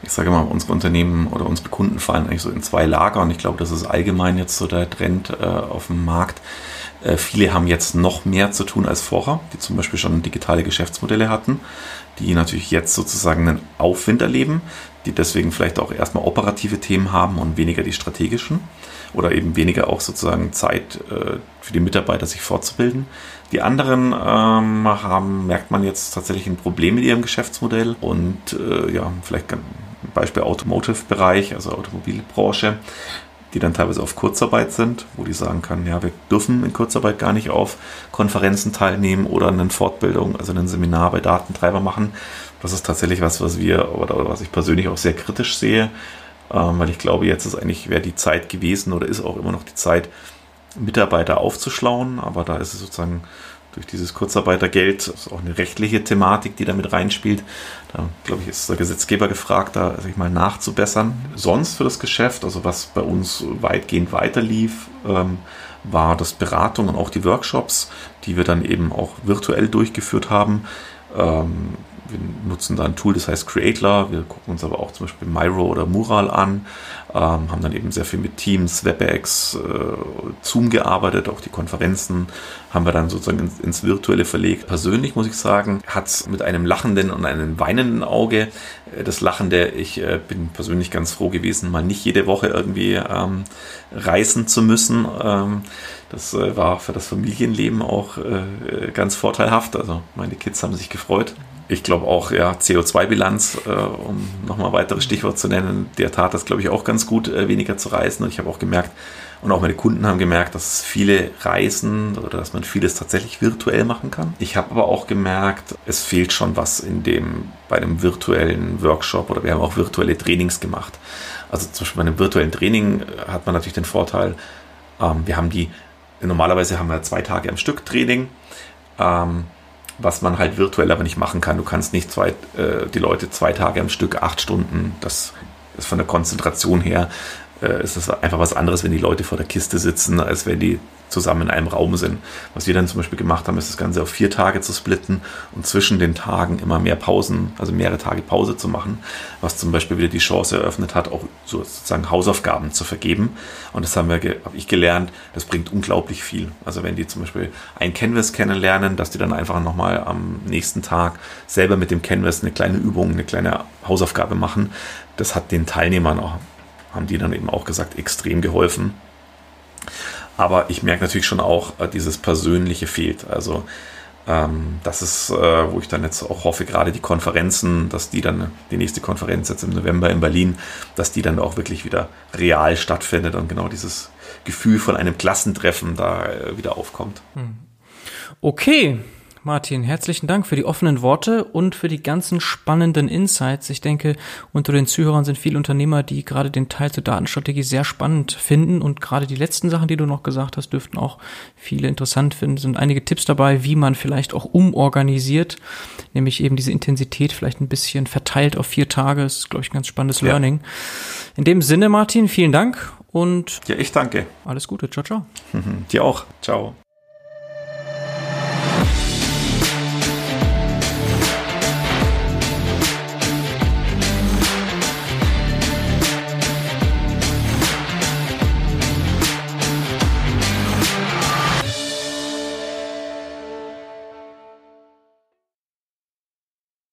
ich sage mal, unsere Unternehmen oder unsere Kunden fallen eigentlich so in zwei Lager und ich glaube, das ist allgemein jetzt so der Trend äh, auf dem Markt. Äh, viele haben jetzt noch mehr zu tun als vorher, die zum Beispiel schon digitale Geschäftsmodelle hatten, die natürlich jetzt sozusagen einen Aufwind erleben, die deswegen vielleicht auch erstmal operative Themen haben und weniger die strategischen oder eben weniger auch sozusagen Zeit äh, für die Mitarbeiter, sich fortzubilden. Die anderen ähm, haben, merkt man jetzt tatsächlich ein Problem mit ihrem Geschäftsmodell und äh, ja, vielleicht Beispiel Automotive-Bereich, also Automobilbranche, die dann teilweise auf Kurzarbeit sind, wo die sagen können, ja, wir dürfen in Kurzarbeit gar nicht auf Konferenzen teilnehmen oder eine Fortbildung, also ein Seminar bei Datentreiber machen. Das ist tatsächlich was, was wir oder was ich persönlich auch sehr kritisch sehe, ähm, weil ich glaube, jetzt ist eigentlich, wäre die Zeit gewesen oder ist auch immer noch die Zeit, Mitarbeiter aufzuschlauen, aber da ist es sozusagen durch dieses Kurzarbeitergeld ist auch eine rechtliche Thematik, die da mit reinspielt. Da, glaube ich, ist der Gesetzgeber gefragt, da sich mal nachzubessern. Sonst für das Geschäft, also was bei uns weitgehend weiter lief, ähm, war das Beratung und auch die Workshops, die wir dann eben auch virtuell durchgeführt haben. Ähm, wir nutzen da ein Tool, das heißt Creatler. Wir gucken uns aber auch zum Beispiel Miro oder Mural an, ähm, haben dann eben sehr viel mit Teams, WebEx, äh, Zoom gearbeitet, auch die Konferenzen haben wir dann sozusagen ins, ins Virtuelle verlegt. Persönlich muss ich sagen, hat es mit einem lachenden und einem weinenden Auge. Äh, das Lachende, ich äh, bin persönlich ganz froh gewesen, mal nicht jede Woche irgendwie ähm, reisen zu müssen. Ähm, das äh, war für das Familienleben auch äh, ganz vorteilhaft. Also meine Kids haben sich gefreut ich glaube auch, ja, CO2-Bilanz, äh, um nochmal weiteres Stichwort zu nennen, der tat das, glaube ich, auch ganz gut, äh, weniger zu reisen. Und ich habe auch gemerkt, und auch meine Kunden haben gemerkt, dass viele Reisen oder dass man vieles tatsächlich virtuell machen kann. Ich habe aber auch gemerkt, es fehlt schon was in dem, bei einem virtuellen Workshop oder wir haben auch virtuelle Trainings gemacht. Also zum Beispiel bei einem virtuellen Training hat man natürlich den Vorteil, ähm, wir haben die, normalerweise haben wir zwei Tage am Stück Training. Ähm, was man halt virtuell aber nicht machen kann. Du kannst nicht zwei, äh, die Leute zwei Tage am Stück, acht Stunden, das ist von der Konzentration her, äh, ist es einfach was anderes, wenn die Leute vor der Kiste sitzen, als wenn die zusammen in einem Raum sind. Was wir dann zum Beispiel gemacht haben, ist das Ganze auf vier Tage zu splitten und zwischen den Tagen immer mehr Pausen, also mehrere Tage Pause zu machen, was zum Beispiel wieder die Chance eröffnet hat, auch sozusagen Hausaufgaben zu vergeben. Und das haben wir, habe ich gelernt, das bringt unglaublich viel. Also wenn die zum Beispiel ein Canvas kennenlernen, dass die dann einfach nochmal am nächsten Tag selber mit dem Canvas eine kleine Übung, eine kleine Hausaufgabe machen, das hat den Teilnehmern auch, haben die dann eben auch gesagt, extrem geholfen. Aber ich merke natürlich schon auch, äh, dieses Persönliche fehlt. Also ähm, das ist, äh, wo ich dann jetzt auch hoffe, gerade die Konferenzen, dass die dann, die nächste Konferenz jetzt im November in Berlin, dass die dann auch wirklich wieder real stattfindet und genau dieses Gefühl von einem Klassentreffen da äh, wieder aufkommt. Hm. Okay, Martin, herzlichen Dank für die offenen Worte und für die ganzen spannenden Insights. Ich denke, unter den Zuhörern sind viele Unternehmer, die gerade den Teil zur Datenstrategie sehr spannend finden und gerade die letzten Sachen, die du noch gesagt hast, dürften auch viele interessant finden. Es sind einige Tipps dabei, wie man vielleicht auch umorganisiert, nämlich eben diese Intensität vielleicht ein bisschen verteilt auf vier Tage. Das ist, glaube ich, ein ganz spannendes ja. Learning. In dem Sinne, Martin, vielen Dank und ja, ich danke. Alles Gute. Ciao, ciao. Dir auch. Ciao.